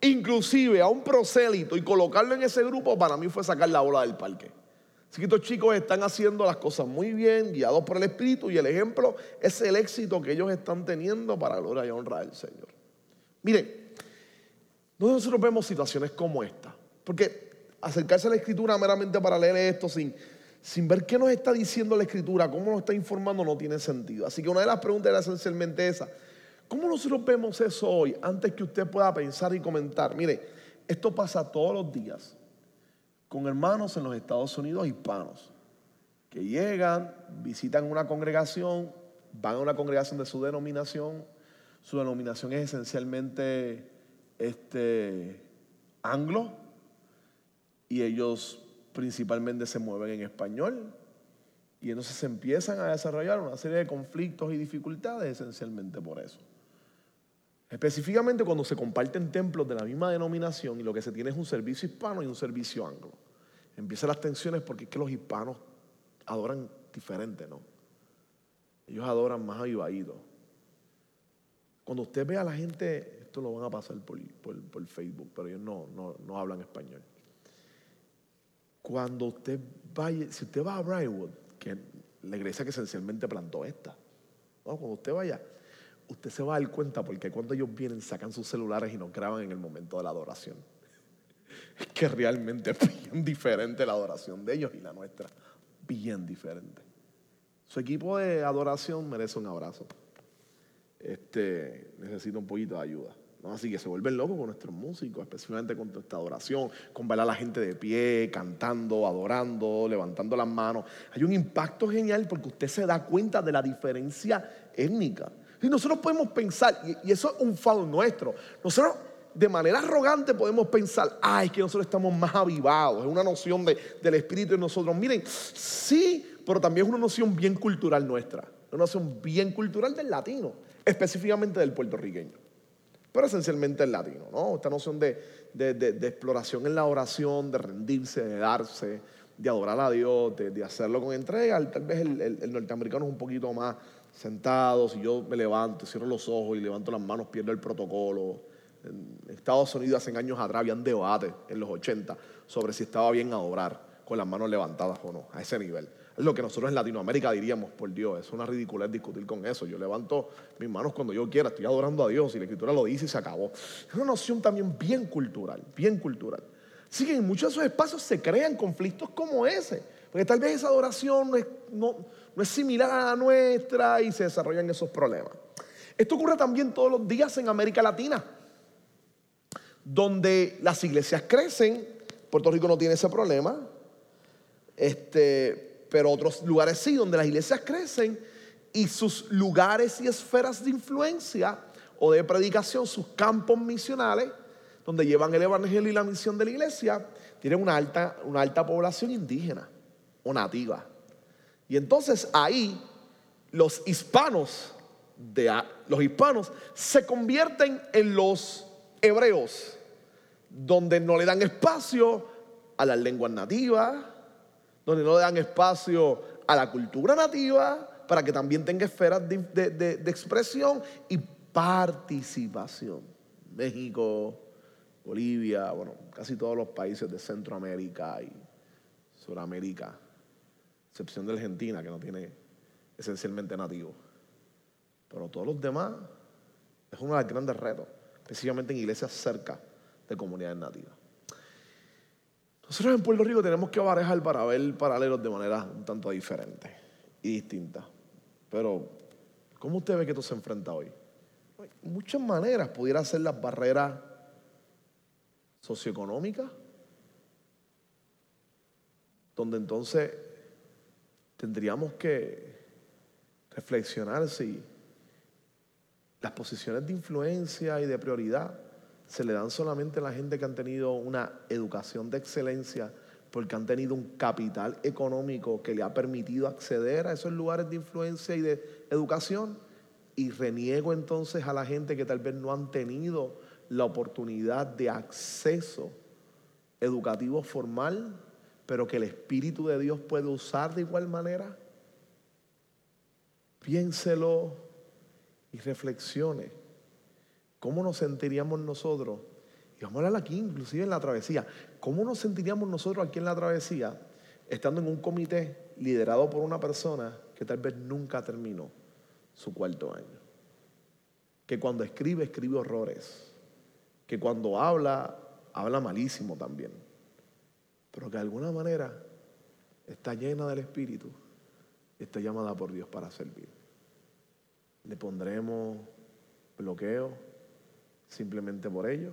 inclusive a un prosélito y colocarlo en ese grupo, para mí fue sacar la bola del parque. Así que estos chicos están haciendo las cosas muy bien, guiados por el Espíritu, y el ejemplo es el éxito que ellos están teniendo para gloria y honra del Señor. Miren, nosotros vemos situaciones como esta, porque acercarse a la Escritura meramente para leer esto sin, sin ver qué nos está diciendo la Escritura, cómo nos está informando, no tiene sentido. Así que una de las preguntas era esencialmente esa. ¿Cómo nosotros vemos eso hoy? Antes que usted pueda pensar y comentar. Mire, esto pasa todos los días con hermanos en los Estados Unidos hispanos que llegan, visitan una congregación, van a una congregación de su denominación. Su denominación es esencialmente este, anglo y ellos principalmente se mueven en español. Y entonces se empiezan a desarrollar una serie de conflictos y dificultades esencialmente por eso. Específicamente cuando se comparten templos de la misma denominación y lo que se tiene es un servicio hispano y un servicio anglo. Empiezan las tensiones porque es que los hispanos adoran diferente, ¿no? Ellos adoran más avivaditos. Cuando usted ve a la gente, esto lo van a pasar por, por, Facebook, pero ellos no, no, no, hablan español. Cuando usted vaya, si usted va a Briarwood, que la iglesia que esencialmente plantó esta, cuando usted vaya, usted se va a dar cuenta porque cuando ellos vienen sacan sus celulares y nos graban en el momento de la adoración. Es que realmente es bien diferente la adoración de ellos y la nuestra. Bien diferente. Su equipo de adoración merece un abrazo. Este, necesita un poquito de ayuda. Así que se vuelven locos con nuestros músicos, especialmente con esta adoración, con ver a la gente de pie, cantando, adorando, levantando las manos. Hay un impacto genial porque usted se da cuenta de la diferencia étnica. Y nosotros podemos pensar, y eso es un fallo nuestro, nosotros de manera arrogante podemos pensar, ay, que nosotros estamos más avivados, es una noción del espíritu de nosotros. Miren, sí, pero también es una noción bien cultural nuestra, una noción bien cultural del latino, específicamente del puertorriqueño, pero esencialmente el latino, ¿no? Esta noción de, exploración en la oración, de rendirse, de darse, de adorar a Dios, de, hacerlo con entrega. Tal vez el norteamericano es un poquito más sentados y yo me levanto, cierro los ojos y levanto las manos, pierdo el protocolo. En Estados Unidos hace años atrás habían debate en los 80 sobre si estaba bien adorar con las manos levantadas o no, a ese nivel. Es lo que nosotros en Latinoamérica diríamos, por Dios, es una ridiculez discutir con eso. Yo levanto mis manos cuando yo quiera, estoy adorando a Dios y la escritura lo dice y se acabó. Es una noción también bien cultural, bien cultural. Así que en muchos de esos espacios se crean conflictos como ese, porque tal vez esa adoración no, no es similar a la nuestra y se desarrollan esos problemas. Esto ocurre también todos los días en América Latina, donde las iglesias crecen. Puerto Rico no tiene ese problema, este, pero otros lugares sí, donde las iglesias crecen y sus lugares y esferas de influencia o de predicación, sus campos misionales, donde llevan el evangelio y la misión de la iglesia, tienen una alta, una alta población indígena o nativa. Y entonces ahí los hispanos, de, los hispanos se convierten en los hebreos, donde no le dan espacio a las lenguas nativas, donde no le dan espacio a la cultura nativa, para que también tenga esferas de, expresión y participación. México, Bolivia, bueno, casi todos los países de Centroamérica y Sudamérica excepción de Argentina, que no tiene esencialmente nativo. Pero todos los demás es uno de los grandes retos, especialmente en iglesias cerca de comunidades nativas. Nosotros en Puerto Rico tenemos que barajar para ver paralelos de manera un tanto diferente y distinta. Pero, ¿cómo usted ve que esto se enfrenta hoy? muchas maneras pudiera ser las barreras socioeconómicas, donde entonces tendríamos que reflexionar si las posiciones de influencia y de prioridad se le dan solamente a la gente que han tenido una educación de excelencia porque han tenido un capital económico que le ha permitido acceder a esos lugares de influencia y de educación. Y reniego entonces a la gente que tal vez no han tenido la oportunidad de acceso educativo formal, pero que el Espíritu de Dios puede usar de igual manera. Piénselo y reflexione. ¿Cómo nos sentiríamos nosotros? Y vamos a hablar aquí, inclusive en la travesía. ¿Cómo nos sentiríamos nosotros aquí en la travesía, estando en un comité liderado por una persona que tal vez nunca terminó su cuarto año? Que cuando escribe, escribe horrores. Que cuando habla, habla malísimo también. Pero que de alguna manera está llena del Espíritu y está llamada por Dios para servir. Le pondremos bloqueo simplemente por ello.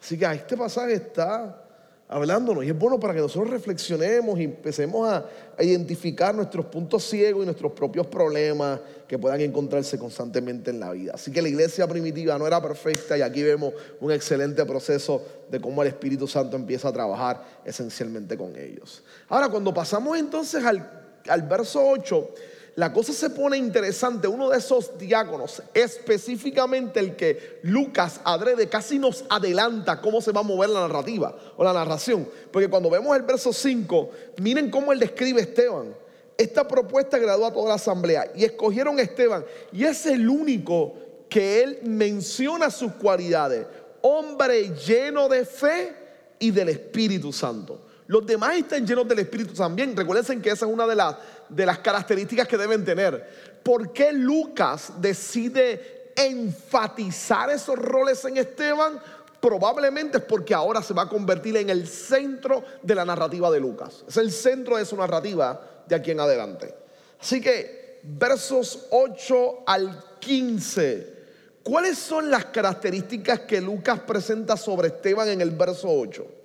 Así que este pasaje está hablándonos y es bueno para que nosotros reflexionemos y empecemos a, identificar nuestros puntos ciegos y nuestros propios problemas que puedan encontrarse constantemente en la vida. Así que la iglesia primitiva no era perfecta y aquí vemos un excelente proceso de cómo el Espíritu Santo empieza a trabajar esencialmente con ellos. Ahora, cuando pasamos entonces al, al verso 8, la cosa se pone interesante. Uno de esos diáconos, específicamente el que Lucas adrede, casi nos adelanta cómo se va a mover la narrativa o la narración. Porque cuando vemos el verso 5, miren cómo él describe a Esteban. Esta propuesta agradó a toda la asamblea y escogieron a Esteban. Y es el único que él menciona sus cualidades. Hombre lleno de fe y del Espíritu Santo. Los demás están llenos del Espíritu también. Recuerden que esa es una de las, características que deben tener. ¿Por qué Lucas decide enfatizar esos roles en Esteban? Probablemente es porque ahora se va a convertir en el centro de la narrativa de Lucas. Es el centro de su narrativa de aquí en adelante. Así que versos 8 al 15. ¿Cuáles son las características que Lucas presenta sobre Esteban en el verso 8?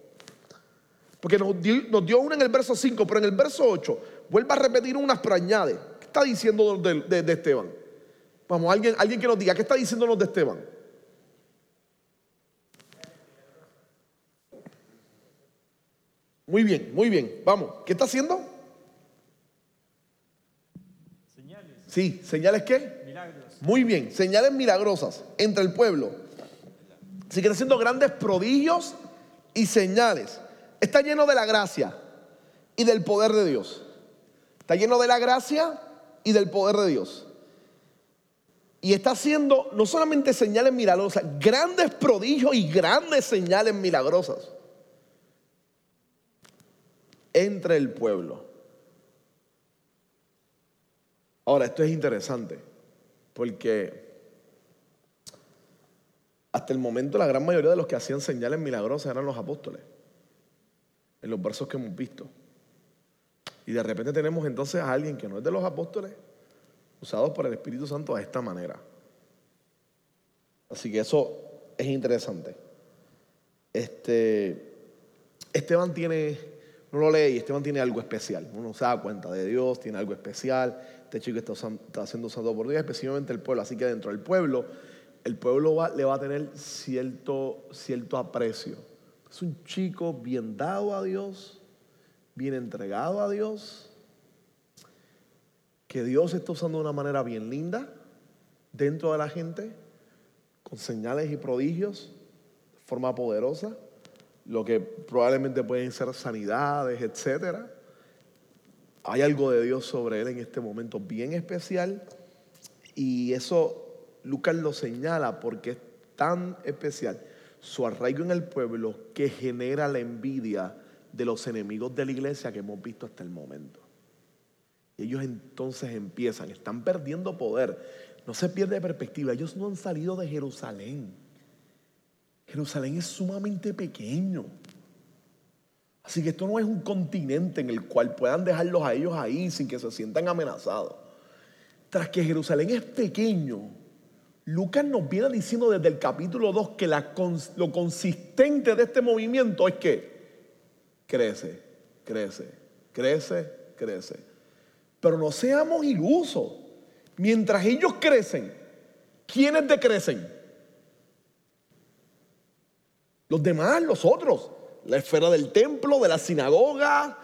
Porque nos dio, una en el verso 5, pero en el verso 8 vuelve a repetir unas, pero añade. ¿Qué está diciendo de, Esteban? Vamos, alguien, alguien que nos diga, ¿qué está diciéndonos de Esteban? Muy bien, muy bien. Vamos, ¿qué está haciendo? Señales. Sí, ¿señales qué? Milagros. Muy bien, señales milagrosas entre el pueblo. Sigue haciendo grandes prodigios y señales. Está lleno de la gracia y del poder de Dios. Está lleno de la gracia y del poder de Dios. Y está haciendo no solamente señales milagrosas, grandes prodigios y grandes señales milagrosas entre el pueblo. Ahora, esto es interesante, porque hasta el momento la gran mayoría de los que hacían señales milagrosas eran los apóstoles en los versos que hemos visto. Y de repente tenemos entonces a alguien que no es de los apóstoles, usados por el Espíritu Santo de esta manera. Así que eso es interesante. Este, Esteban tiene, no lo lee y Esteban tiene algo especial. Uno se da cuenta de Dios, tiene algo especial. Este chico está, está siendo usado por Dios, especialmente el pueblo. Así que dentro del pueblo, el pueblo le va a tener cierto, cierto aprecio es un chico bien dado a Dios, bien entregado a Dios, que Dios está usando de una manera bien linda dentro de la gente, con señales y prodigios, de forma poderosa, lo que probablemente pueden ser sanidades, etc. Hay algo de Dios sobre él en este momento bien especial y eso Lucas lo señala porque es tan especial su arraigo en el pueblo que genera la envidia de los enemigos de la iglesia que hemos visto hasta el momento. Y ellos entonces empiezan, están perdiendo poder. No se pierde perspectiva, ellos no han salido de Jerusalén. Jerusalén es sumamente pequeño. Así que esto no es un continente en el cual puedan dejarlos a ellos ahí sin que se sientan amenazados. Tras que Jerusalén es pequeño, Lucas nos viene diciendo desde el capítulo 2 que lo consistente de este movimiento es que crece, crece, crece, crece. Pero no seamos ilusos. Mientras ellos crecen, ¿quiénes decrecen? Los demás, los otros. la esfera del templo, de la sinagoga,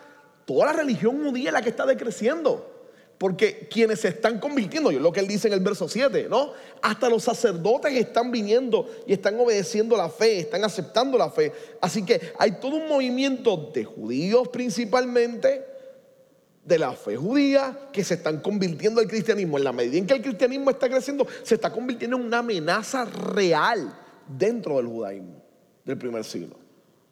toda la religión judía es la que está decreciendo. Porque quienes se están convirtiendo, yo lo que él dice en el verso 7, ¿no? Hasta los sacerdotes están viniendo y están obedeciendo la fe, están aceptando la fe. Así que hay todo un movimiento de judíos principalmente, de la fe judía, que se están convirtiendo al cristianismo. En la medida en que el cristianismo está creciendo, se está convirtiendo en una amenaza real dentro del judaísmo del primer siglo.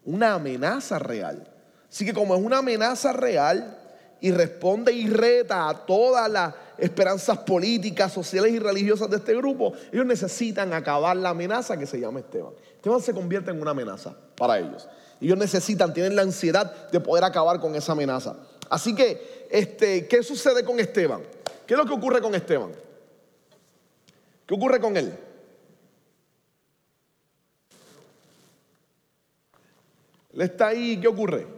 Una amenaza real. Así que como es una amenaza real, y responde y reta a todas las esperanzas políticas, sociales y religiosas de este grupo, ellos necesitan acabar la amenaza que se llama Esteban. Esteban se convierte en una amenaza para ellos. Ellos necesitan, tienen la ansiedad de poder acabar con esa amenaza. Así que, este, ¿qué sucede con Esteban? ¿Qué es lo que ocurre con Esteban? ¿Qué ocurre con él? Él está ahí, ¿qué ocurre?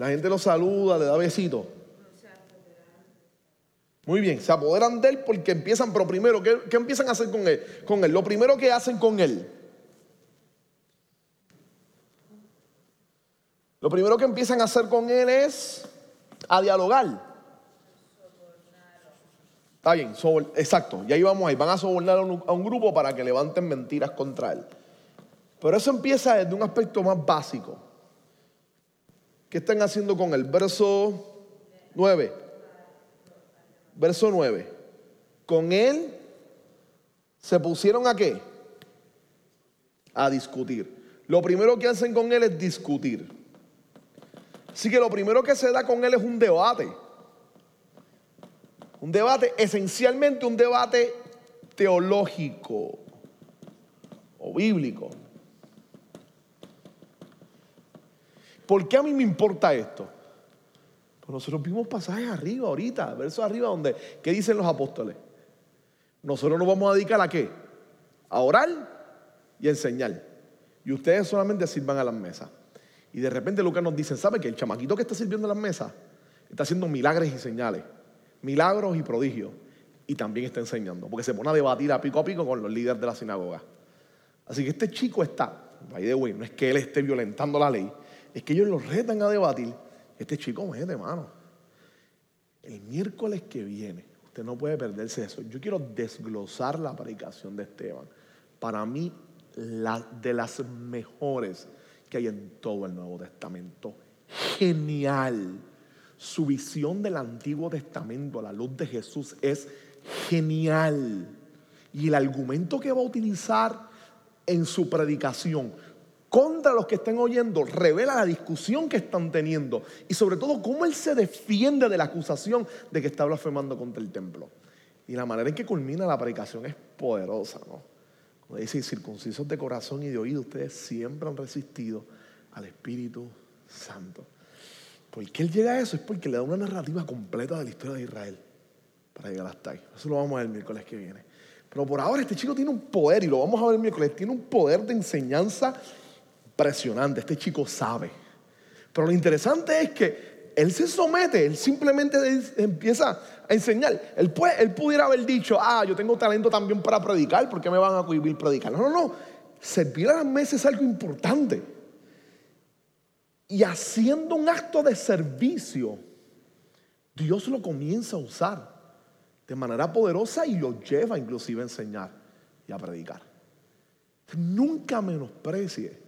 La gente lo saluda, le da besitos. Muy bien, se apoderan de él porque empiezan, pero primero, ¿qué, empiezan a hacer con él? con él? Lo primero que hacen con él. Lo primero que empiezan a hacer con él es a dialogar. Está bien, exacto, y ahí vamos ahí. Van a sobornar a un, a un grupo para que levanten mentiras contra él. Pero eso empieza desde un aspecto más básico. ¿Qué están haciendo con el verso 9? Verso 9. Con él se pusieron a qué? A discutir. Lo primero que hacen con él es discutir. Así que lo primero que se da con él es un debate. Un debate, esencialmente un debate teológico o bíblico. ¿Por qué a mí me importa esto? Pues nosotros vimos pasajes arriba ahorita, versos arriba donde, ¿qué dicen los apóstoles? Nosotros nos vamos a dedicar a qué? A orar y a enseñar. Y ustedes solamente sirvan a las mesas. Y de repente Lucas nos dice, ¿sabe que el chamaquito que está sirviendo a las mesas está haciendo milagros y señales? Milagros y prodigios. Y también está enseñando, porque se pone a debatir a pico a pico con los líderes de la sinagoga. Así que este chico está, by the way, no es que él esté violentando la ley, es que ellos los retan a debatir. Este chico mete, hermano. El miércoles que viene, usted no puede perderse eso. Yo quiero desglosar la predicación de Esteban. Para mí, la, de las mejores que hay en todo el Nuevo Testamento. Genial. Su visión del Antiguo Testamento a la luz de Jesús es genial. Y el argumento que va a utilizar en su predicación contra los que estén oyendo, revela la discusión que están teniendo y sobre todo cómo él se defiende de la acusación de que está blasfemando contra el templo. Y la manera en que culmina la predicación es poderosa, ¿no? Cuando dice, circuncisos de corazón y de oído, ustedes siempre han resistido al Espíritu Santo. ¿Por qué él llega a eso? Es porque le da una narrativa completa de la historia de Israel para llegar hasta ahí. Eso lo vamos a ver el miércoles que viene. Pero por ahora este chico tiene un poder, y lo vamos a ver el miércoles, tiene un poder de enseñanza impresionante, este chico sabe. Pero lo interesante es que él se somete, él simplemente empieza a enseñar. Él, puede, él pudiera haber dicho, ah, yo tengo talento también para predicar, ¿por qué me van a cohibir predicar? No, no, no. Servir a las mesas es algo importante. Y haciendo un acto de servicio, Dios lo comienza a usar de manera poderosa y lo lleva inclusive a enseñar y a predicar. Nunca menosprecie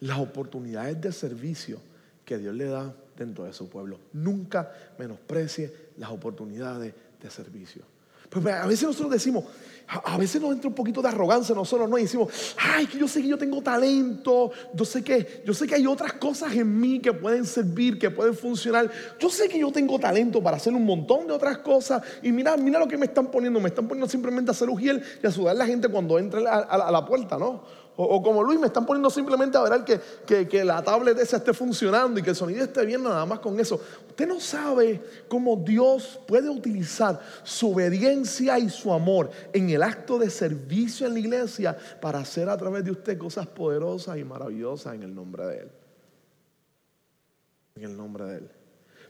las oportunidades de servicio que Dios le da dentro de su pueblo. Nunca menosprecie las oportunidades de servicio. Pues a veces nosotros decimos, a veces nos entra un poquito de arrogancia nosotros, ¿no? Y decimos, ay, que yo sé que yo tengo talento, yo sé que, yo sé que hay otras cosas en mí que pueden servir, que pueden funcionar. Yo sé que yo tengo talento para hacer un montón de otras cosas. Y mira, mira lo que me están poniendo, me están poniendo simplemente a hacer ujiel y a sudar a la gente cuando entre a la puerta, ¿no? O, como Luis, me están poniendo simplemente a ver que, que, la tablet esa esté funcionando y que el sonido esté bien nada más con eso. Usted no sabe cómo Dios puede utilizar su obediencia y su amor en el acto de servicio en la iglesia para hacer a través de usted cosas poderosas y maravillosas en el nombre de Él. En el nombre de Él.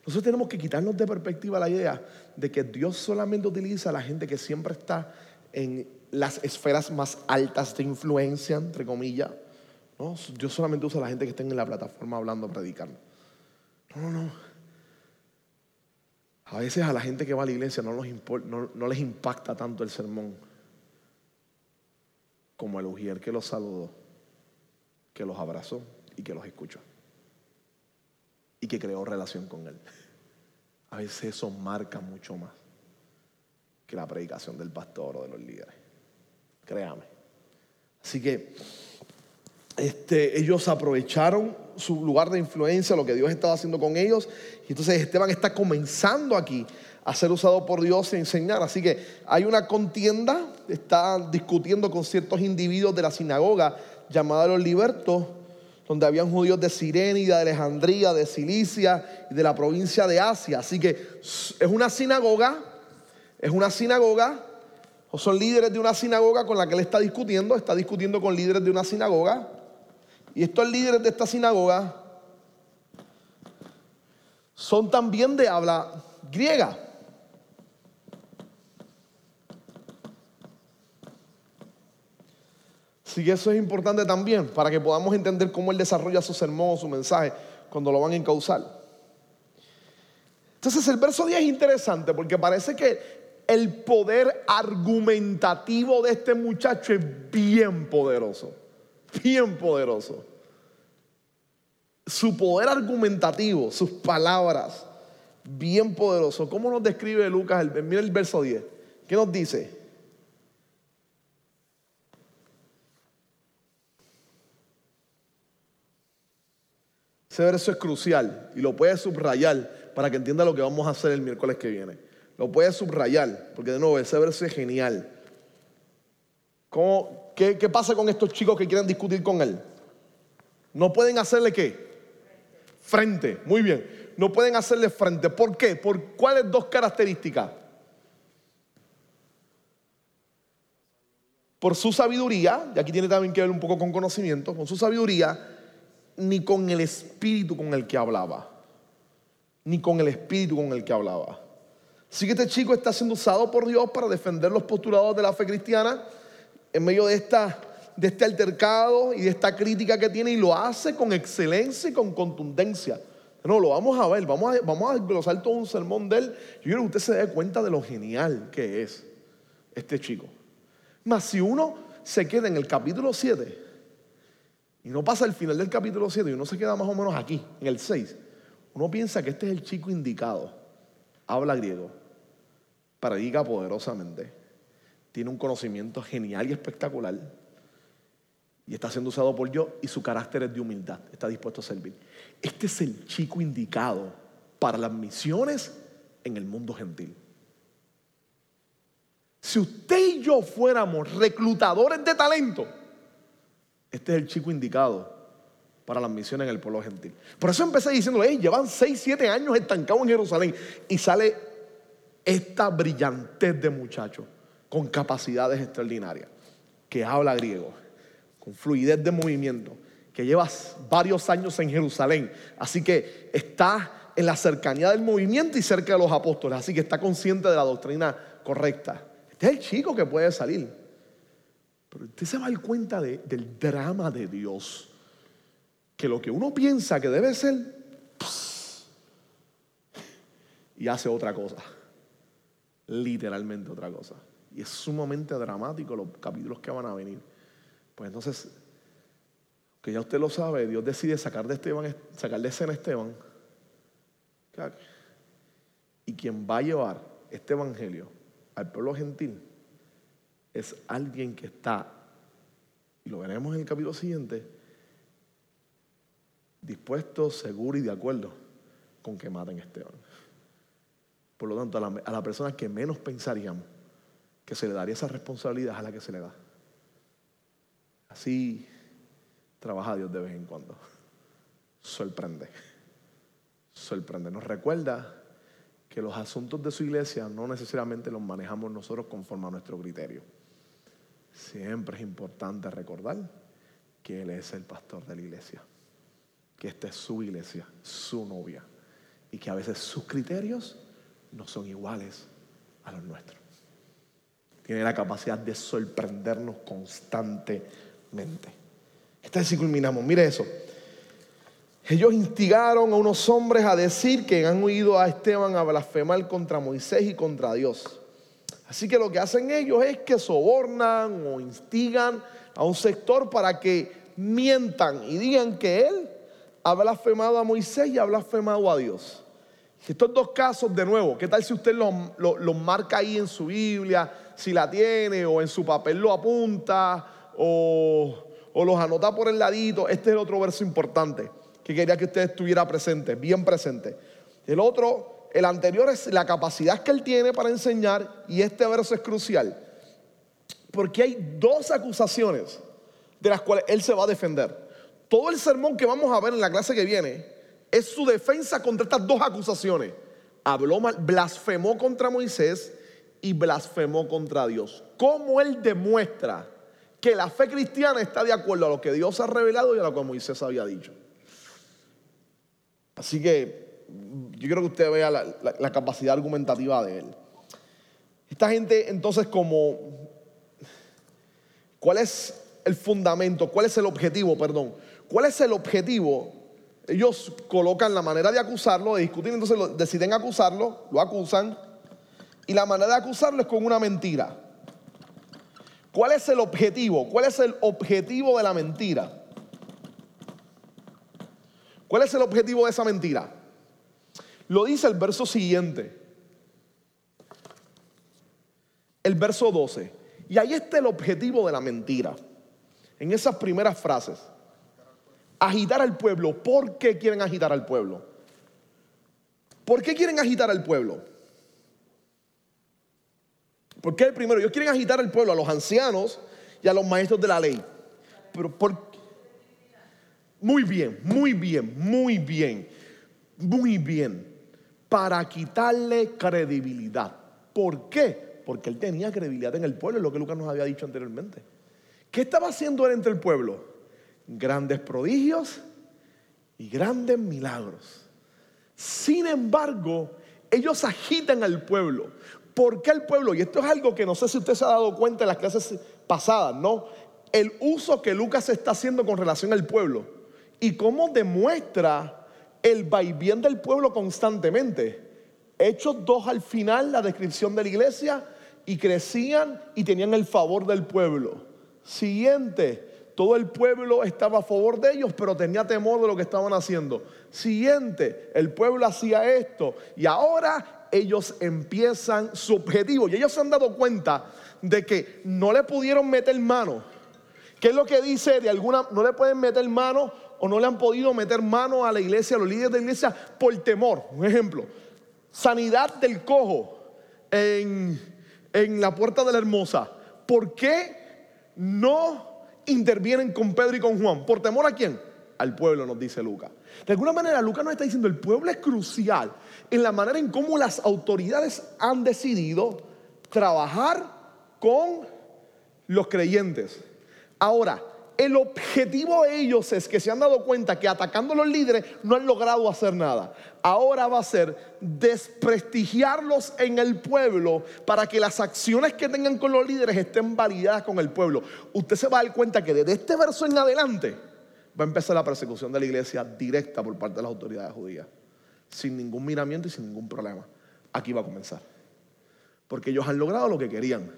Nosotros tenemos que quitarnos de perspectiva la idea de que Dios solamente utiliza a la gente que siempre está en las esferas más altas de influencia, entre comillas. ¿no? Dios solamente usa a la gente que está en la plataforma hablando, predicando. No, no, no. A veces a la gente que va a la iglesia no, no les impacta tanto el sermón como el ujier que los saludó, que los abrazó y que los escuchó y que creó relación con él. A veces eso marca mucho más que la predicación del pastor o de los líderes. Créame. Así que este, ellos aprovecharon su lugar de influencia, lo que Dios estaba haciendo con ellos. Y entonces Esteban está comenzando aquí a ser usado por Dios y enseñar. Así que hay una contienda, está discutiendo con ciertos individuos de la sinagoga llamada los libertos, donde habían judíos de Sirenia, de Alejandría, de Cilicia y de la provincia de Asia. Así que es una sinagoga es una sinagoga, o son líderes de una sinagoga con la que él está discutiendo, está discutiendo con líderes de una sinagoga. Y estos líderes de esta sinagoga son también de habla griega. Así que eso es importante también para que podamos entender cómo él desarrolla su sermón, su mensaje, cuando lo van a encauzar. Entonces el verso 10 es interesante porque parece que el poder argumentativo de este muchacho es bien poderoso, bien poderoso. Su poder argumentativo, sus palabras, bien poderoso. ¿Cómo nos describe Lucas? Mira el verso 10. ¿Qué nos dice? Ese verso es crucial y lo puedes subrayar para que entienda lo que vamos a hacer el miércoles que viene. Lo puedes subrayar, porque de nuevo ese verso es genial. qué, qué, pasa con estos chicos que quieren discutir con él? No pueden hacerle qué? Frente. Muy bien. No pueden hacerle frente. ¿Por qué? ¿Por cuáles dos características? Por su sabiduría, y aquí tiene también que ver un poco con conocimiento, con su sabiduría, ni con el espíritu con el que hablaba. Ni con el espíritu con el que hablaba. Así que este chico está siendo usado por Dios para defender los postulados de la fe cristiana en medio de, esta, de este altercado y de esta crítica que tiene y lo hace con excelencia y con contundencia. No, lo vamos a ver, vamos a, vamos a glosar todo un sermón de él. Yo quiero que usted se dé cuenta de lo genial que es este chico. Más si uno se queda en el capítulo 7 y no pasa el final del capítulo 7 y uno se queda más o menos aquí, en el 6, uno piensa que este es el chico indicado. Habla griego, predica poderosamente, tiene un conocimiento genial y espectacular y está siendo usado por Dios y su carácter es de humildad, está dispuesto a servir. Este es el chico indicado para las misiones en el mundo gentil. Si usted y yo fuéramos reclutadores de talento, este es el chico indicado para las misiones en el pueblo gentil. Por eso empecé diciendo, hey, llevan 6, 7 años estancados en Jerusalén y sale esta brillantez de muchacho con capacidades extraordinarias, que habla griego, con fluidez de movimiento, que llevas varios años en Jerusalén, así que está en la cercanía del movimiento y cerca de los apóstoles, así que está consciente de la doctrina correcta. Este es el chico que puede salir. Pero usted se va a dar cuenta del drama de Dios. Que lo que uno piensa que debe ser, y hace otra cosa literalmente otra cosa. Y es sumamente dramático los capítulos que van a venir. Pues entonces, que ya usted lo sabe, Dios decide sacar de Esteban, sacar de escena a Esteban. Y quien va a llevar este evangelio al pueblo gentil es alguien que está, y lo veremos en el capítulo siguiente, dispuesto, seguro y de acuerdo con que maten a Esteban. Por lo tanto, a la, persona que menos pensaríamos que se le daría esa responsabilidad a la que se le da. Así trabaja Dios de vez en cuando. Sorprende. Sorprende. Nos recuerda que los asuntos de su iglesia no necesariamente los manejamos nosotros conforme a nuestro criterio. Siempre es importante recordar que Él es el pastor de la iglesia, que esta es su iglesia, su novia, y que a veces sus criterios no son iguales a los nuestros. tiene la capacidad de sorprendernos constantemente. Así culminamos. Mire eso. Ellos instigaron a unos hombres a decir que han oído a Esteban a blasfemar contra Moisés y contra Dios. Así que lo que hacen ellos es que sobornan o instigan a un sector para que mientan y digan que él ha blasfemado a Moisés y ha blasfemado a Dios. Estos dos casos, de nuevo, ¿qué tal si usted los marca ahí en su Biblia, si la tiene, o en su papel lo apunta, o, o los anota por el ladito? Este es el otro verso importante que quería que usted estuviera presente, bien presente. El otro, el anterior es la capacidad que él tiene para enseñar, y este verso es crucial, porque hay dos acusaciones de las cuales él se va a defender. Todo el sermón que vamos a ver en la clase que viene es su defensa contra estas dos acusaciones. Habló mal, blasfemó contra Moisés y blasfemó contra Dios. ¿Cómo él demuestra que la fe cristiana está de acuerdo a lo que Dios ha revelado y a lo que Moisés había dicho? Así que yo quiero que usted vea la, la capacidad argumentativa de él. Esta gente entonces como, ¿cuál es el fundamento? ¿Cuál es el objetivo? Perdón. ¿Cuál es el objetivo ellos colocan la manera de acusarlo, de discutir, entonces deciden acusarlo, lo acusan, y la manera de acusarlo es con una mentira. ¿Cuál es el objetivo? ¿Cuál es el objetivo de la mentira? ¿Cuál es el objetivo de esa mentira? Lo dice el verso siguiente. El verso 12. Y ahí está el objetivo de la mentira. En esas primeras frases agitar al pueblo. ¿Por qué quieren agitar al pueblo? ¿Por qué quieren agitar al pueblo? Porque el primero, ellos quieren agitar al pueblo, a los ancianos y a los maestros de la ley. Pero muy bien, muy bien, muy bien, muy bien. Para quitarle credibilidad. ¿Por qué? Porque él tenía credibilidad en el pueblo, es lo que Lucas nos había dicho anteriormente. ¿Qué estaba haciendo él entre el pueblo? Grandes prodigios y grandes milagros. Sin embargo, ellos agitan al pueblo. ¿Por qué el pueblo? Y esto es algo que no sé si usted se ha dado cuenta en las clases pasadas, ¿no? El uso que Lucas está haciendo con relación al pueblo y cómo demuestra el vaivén del pueblo constantemente. Hechos dos al final, la descripción de la iglesia, y crecían y tenían el favor del pueblo. Siguiente, todo el pueblo estaba a favor de ellos, pero tenía temor de lo que estaban haciendo. Siguiente, el pueblo hacía esto y ahora ellos empiezan su objetivo. Y ellos se han dado cuenta de que no le pudieron meter mano. ¿Qué es lo que dice de alguna? No le pueden meter mano o no le han podido meter mano a la iglesia, a los líderes de la iglesia, por temor. Un ejemplo, sanidad del cojo en, en la puerta de la hermosa. ¿Por qué no intervienen con Pedro y con Juan? ¿Por temor a quién? Al pueblo, nos dice Lucas. De alguna manera, Lucas nos está diciendo, el pueblo es crucial en la manera en cómo las autoridades han decidido trabajar con los creyentes. Ahora, el objetivo de ellos es que se han dado cuenta que atacando a los líderes no han logrado hacer nada. Ahora va a ser desprestigiarlos en el pueblo para que las acciones que tengan con los líderes estén validadas con el pueblo. Usted se va a dar cuenta que desde este verso en adelante va a empezar la persecución de la iglesia directa por parte de las autoridades judías. Sin ningún miramiento y sin ningún problema. Aquí va a comenzar. Porque ellos han logrado lo que querían.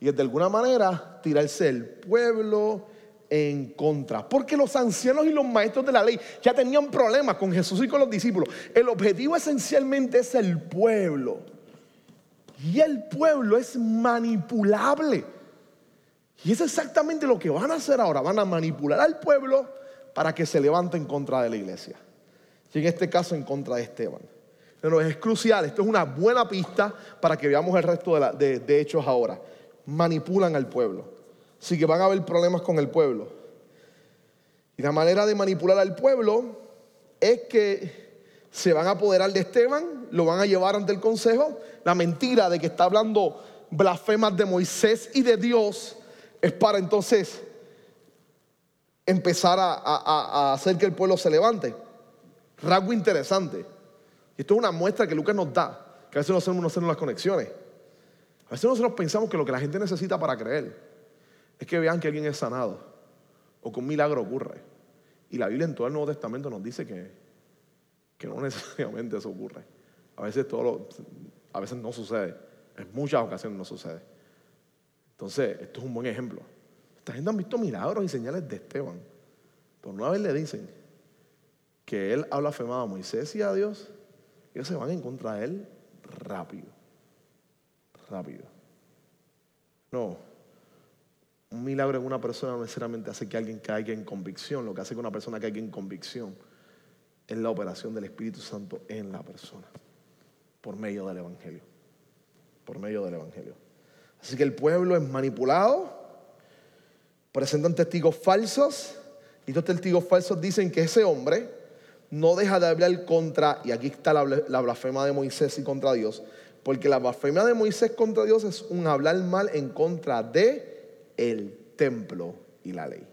Y es de alguna manera tirarse el pueblo en contra. Porque los ancianos y los maestros de la ley ya tenían problemas con Jesús y con los discípulos. El objetivo esencialmente es el pueblo. Y el pueblo es manipulable. Y es exactamente lo que van a hacer ahora. Van a manipular al pueblo para que se levante en contra de la iglesia. Y en este caso en contra de Esteban. Pero es crucial. Esto es una buena pista para que veamos el resto de, hechos ahora. Manipulan al pueblo. Así que van a haber problemas con el pueblo. Y la manera de manipular al pueblo es que se van a apoderar de Esteban, lo van a llevar ante el consejo. La mentira de que está hablando blasfemas de Moisés y de Dios es para entonces empezar a, hacer que el pueblo se levante. Rasgo interesante. Esto es una muestra que Lucas nos da, que a veces no hacemos, no hacemos las conexiones. A veces nosotros pensamos que lo que la gente necesita para creer es que vean que alguien es sanado o que un milagro ocurre. Y la Biblia en todo el Nuevo Testamento nos dice que, que no necesariamente eso ocurre. A veces, todo lo- a veces no sucede. En muchas ocasiones no sucede. Entonces, esto es un buen ejemplo. Esta gente han visto milagros y señales de Esteban. Pero una vez le dicen que él habla blasfemado a Moisés y a Dios, ellos se van en contra de él rápido. Rápido. No. Un milagro en una persona no necesariamente hace que alguien caiga en convicción. Lo que hace que una persona caiga en convicción es la operación del Espíritu Santo en la persona. Por medio del Evangelio. Por medio del Evangelio. Así que el pueblo es manipulado, presentan testigos falsos, y estos testigos falsos dicen que ese hombre no deja de hablar contra, y aquí está la, la blasfema de Moisés y contra Dios, porque la blasfema de Moisés contra Dios es un hablar mal en contra de el templo y la ley.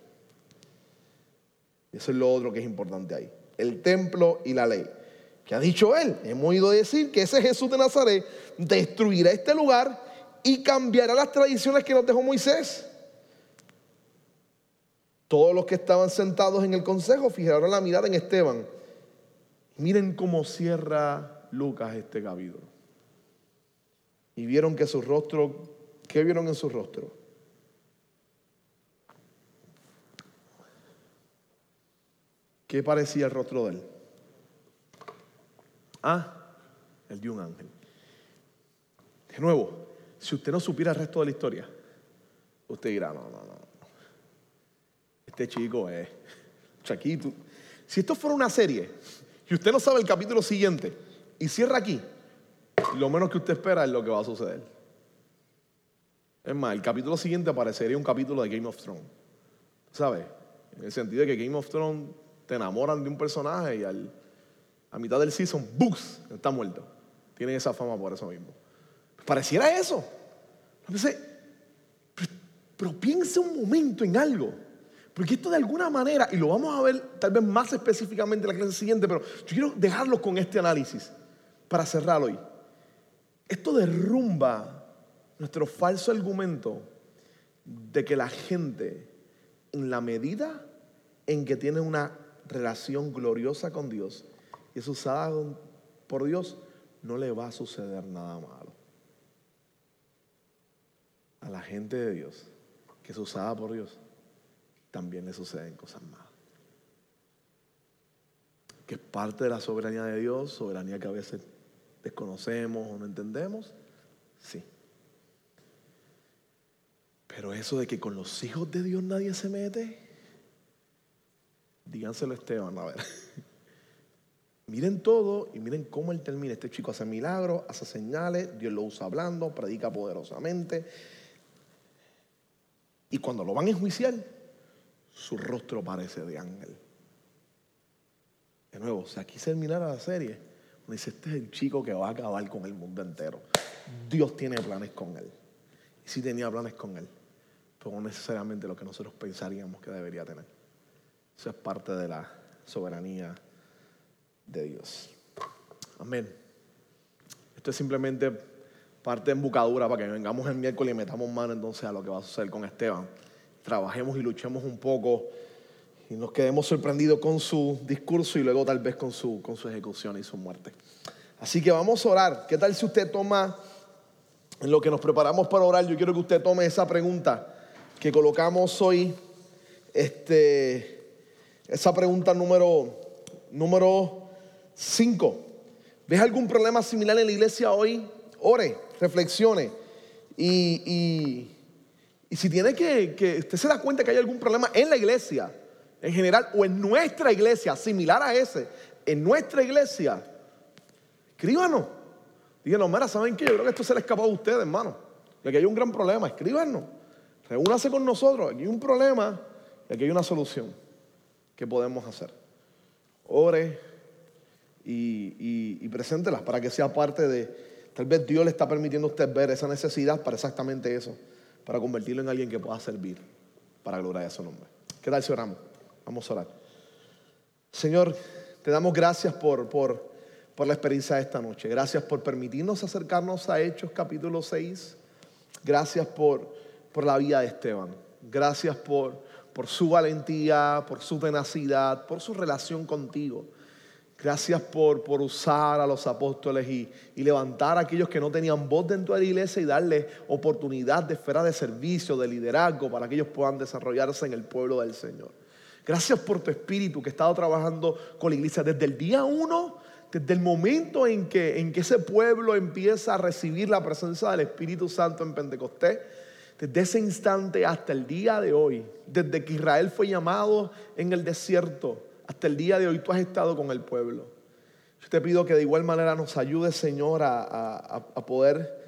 Eso es lo otro que es importante ahí. El templo y la ley. Que ha dicho él, hemos oído decir que ese Jesús de Nazaret destruirá este lugar y cambiará las tradiciones que nos dejó Moisés. Todos los que estaban sentados en el consejo fijaron la mirada en Esteban. Miren cómo cierra Lucas este capítulo. Y vieron que su rostro, ¿qué vieron en su rostro? ¿Qué parecía el rostro de él? Ah, el de un ángel. De nuevo, si usted no supiera el resto de la historia, usted dirá, no, no, no. Este chico es Chaquito. Si esto fuera una serie y usted no sabe el capítulo siguiente y cierra aquí, lo menos que usted espera es lo que va a suceder. Es más, el capítulo siguiente aparecería un capítulo de Game of Thrones. ¿Sabe? En el sentido de que Game of Thrones te enamoran de un personaje y al, a mitad del season, ¡bus! Está muerto. Tienen esa fama por eso mismo. Pareciera eso. Entonces, pero, pero piense un momento en algo. Porque esto de alguna manera, y lo vamos a ver tal vez más específicamente en la clase siguiente, pero yo quiero dejarlo con este análisis para cerrar hoy. Esto derrumba nuestro falso argumento de que la gente, en la medida en que tiene una relación gloriosa con Dios y es usada por Dios, no le va a suceder nada malo. A la gente de Dios, que es usada por Dios, también le suceden cosas malas. Que es parte de la soberanía de Dios, soberanía que a veces desconocemos o no entendemos, sí. Pero eso de que con los hijos de Dios nadie se mete, díganselo a Esteban, a ver. miren todo y miren cómo él termina. Este chico hace milagros, hace señales, Dios lo usa hablando, predica poderosamente. Y cuando lo van a enjuiciar, su rostro parece de ángel. De nuevo, si aquí se terminara la serie, uno dice, este es el chico que va a acabar con el mundo entero. Dios tiene planes con él. Y sí tenía planes con él, pero no necesariamente lo que nosotros pensaríamos que debería tener. Eso es parte de la soberanía de Dios. Amén. Esto es simplemente parte de embocadura para que vengamos el miércoles y metamos mano entonces a lo que va a suceder con Esteban. Trabajemos y luchemos un poco y nos quedemos sorprendidos con su discurso y luego tal vez con su, con su ejecución y su muerte. Así que vamos a orar. ¿Qué tal si usted toma, en lo que nos preparamos para orar, yo quiero que usted tome esa pregunta que colocamos hoy, este, esa pregunta número, número 5. ¿Ves algún problema similar en la iglesia hoy? Ore, reflexione. Y, y, y si tiene que, que, usted se da cuenta que hay algún problema en la iglesia, en general, o en nuestra iglesia, similar a ese, en nuestra iglesia, escríbanos. Díganos, mira, ¿saben qué? Yo creo que esto se le escapó a ustedes, hermano. Y aquí hay un gran problema, escríbanos. Reúnase con nosotros, aquí hay un problema y aquí hay una solución podemos hacer. Ore y, y, y preséntelas para que sea parte de, tal vez Dios le está permitiendo a usted ver esa necesidad para exactamente eso, para convertirlo en alguien que pueda servir para gloria de su nombre. ¿Qué tal si oramos? Vamos a orar. Señor, te damos gracias por, por, por la experiencia de esta noche. Gracias por permitirnos acercarnos a Hechos capítulo 6. Gracias por, por la vida de Esteban. Gracias por, por su valentía, por su tenacidad, por su relación contigo. Gracias por, por usar a los apóstoles y, y, levantar a aquellos que no tenían voz dentro de la iglesia y darles oportunidad de esfera de servicio, de liderazgo, para que ellos puedan desarrollarse en el pueblo del Señor. Gracias por tu espíritu que ha estado trabajando con la iglesia desde el día uno, desde el momento en que, en que ese pueblo empieza a recibir la presencia del Espíritu Santo en Pentecostés. Desde ese instante hasta el día de hoy, desde que Israel fue llamado en el desierto, hasta el día de hoy tú has estado con el pueblo. Yo te pido que de igual manera nos ayude, Señor, a, a, a poder,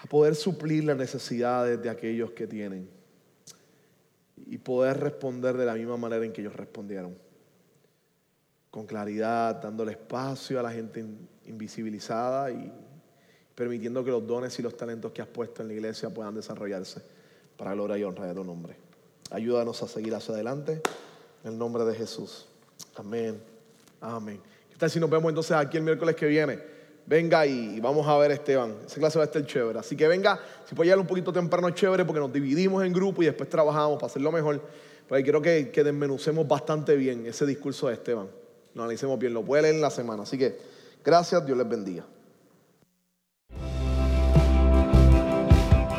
a poder suplir las necesidades de aquellos que tienen y poder responder de la misma manera en que ellos respondieron. Con claridad, dándole espacio a la gente invisibilizada y permitiendo que los dones y los talentos que has puesto en la iglesia puedan desarrollarse para gloria y honra de tu nombre. Ayúdanos a seguir hacia adelante en el nombre de Jesús. Amén. Amén. ¿Qué tal si nos vemos entonces aquí el miércoles que viene? Venga y vamos a ver Esteban. Esa clase va a estar chévere. Así que venga, si puede llegar un poquito temprano, chévere, porque nos dividimos en grupos y después trabajamos para hacerlo mejor. Pero quiero que, que desmenucemos bastante bien ese discurso de Esteban. Lo analicemos bien. Lo puede leer en la semana. Así que gracias, Dios les bendiga.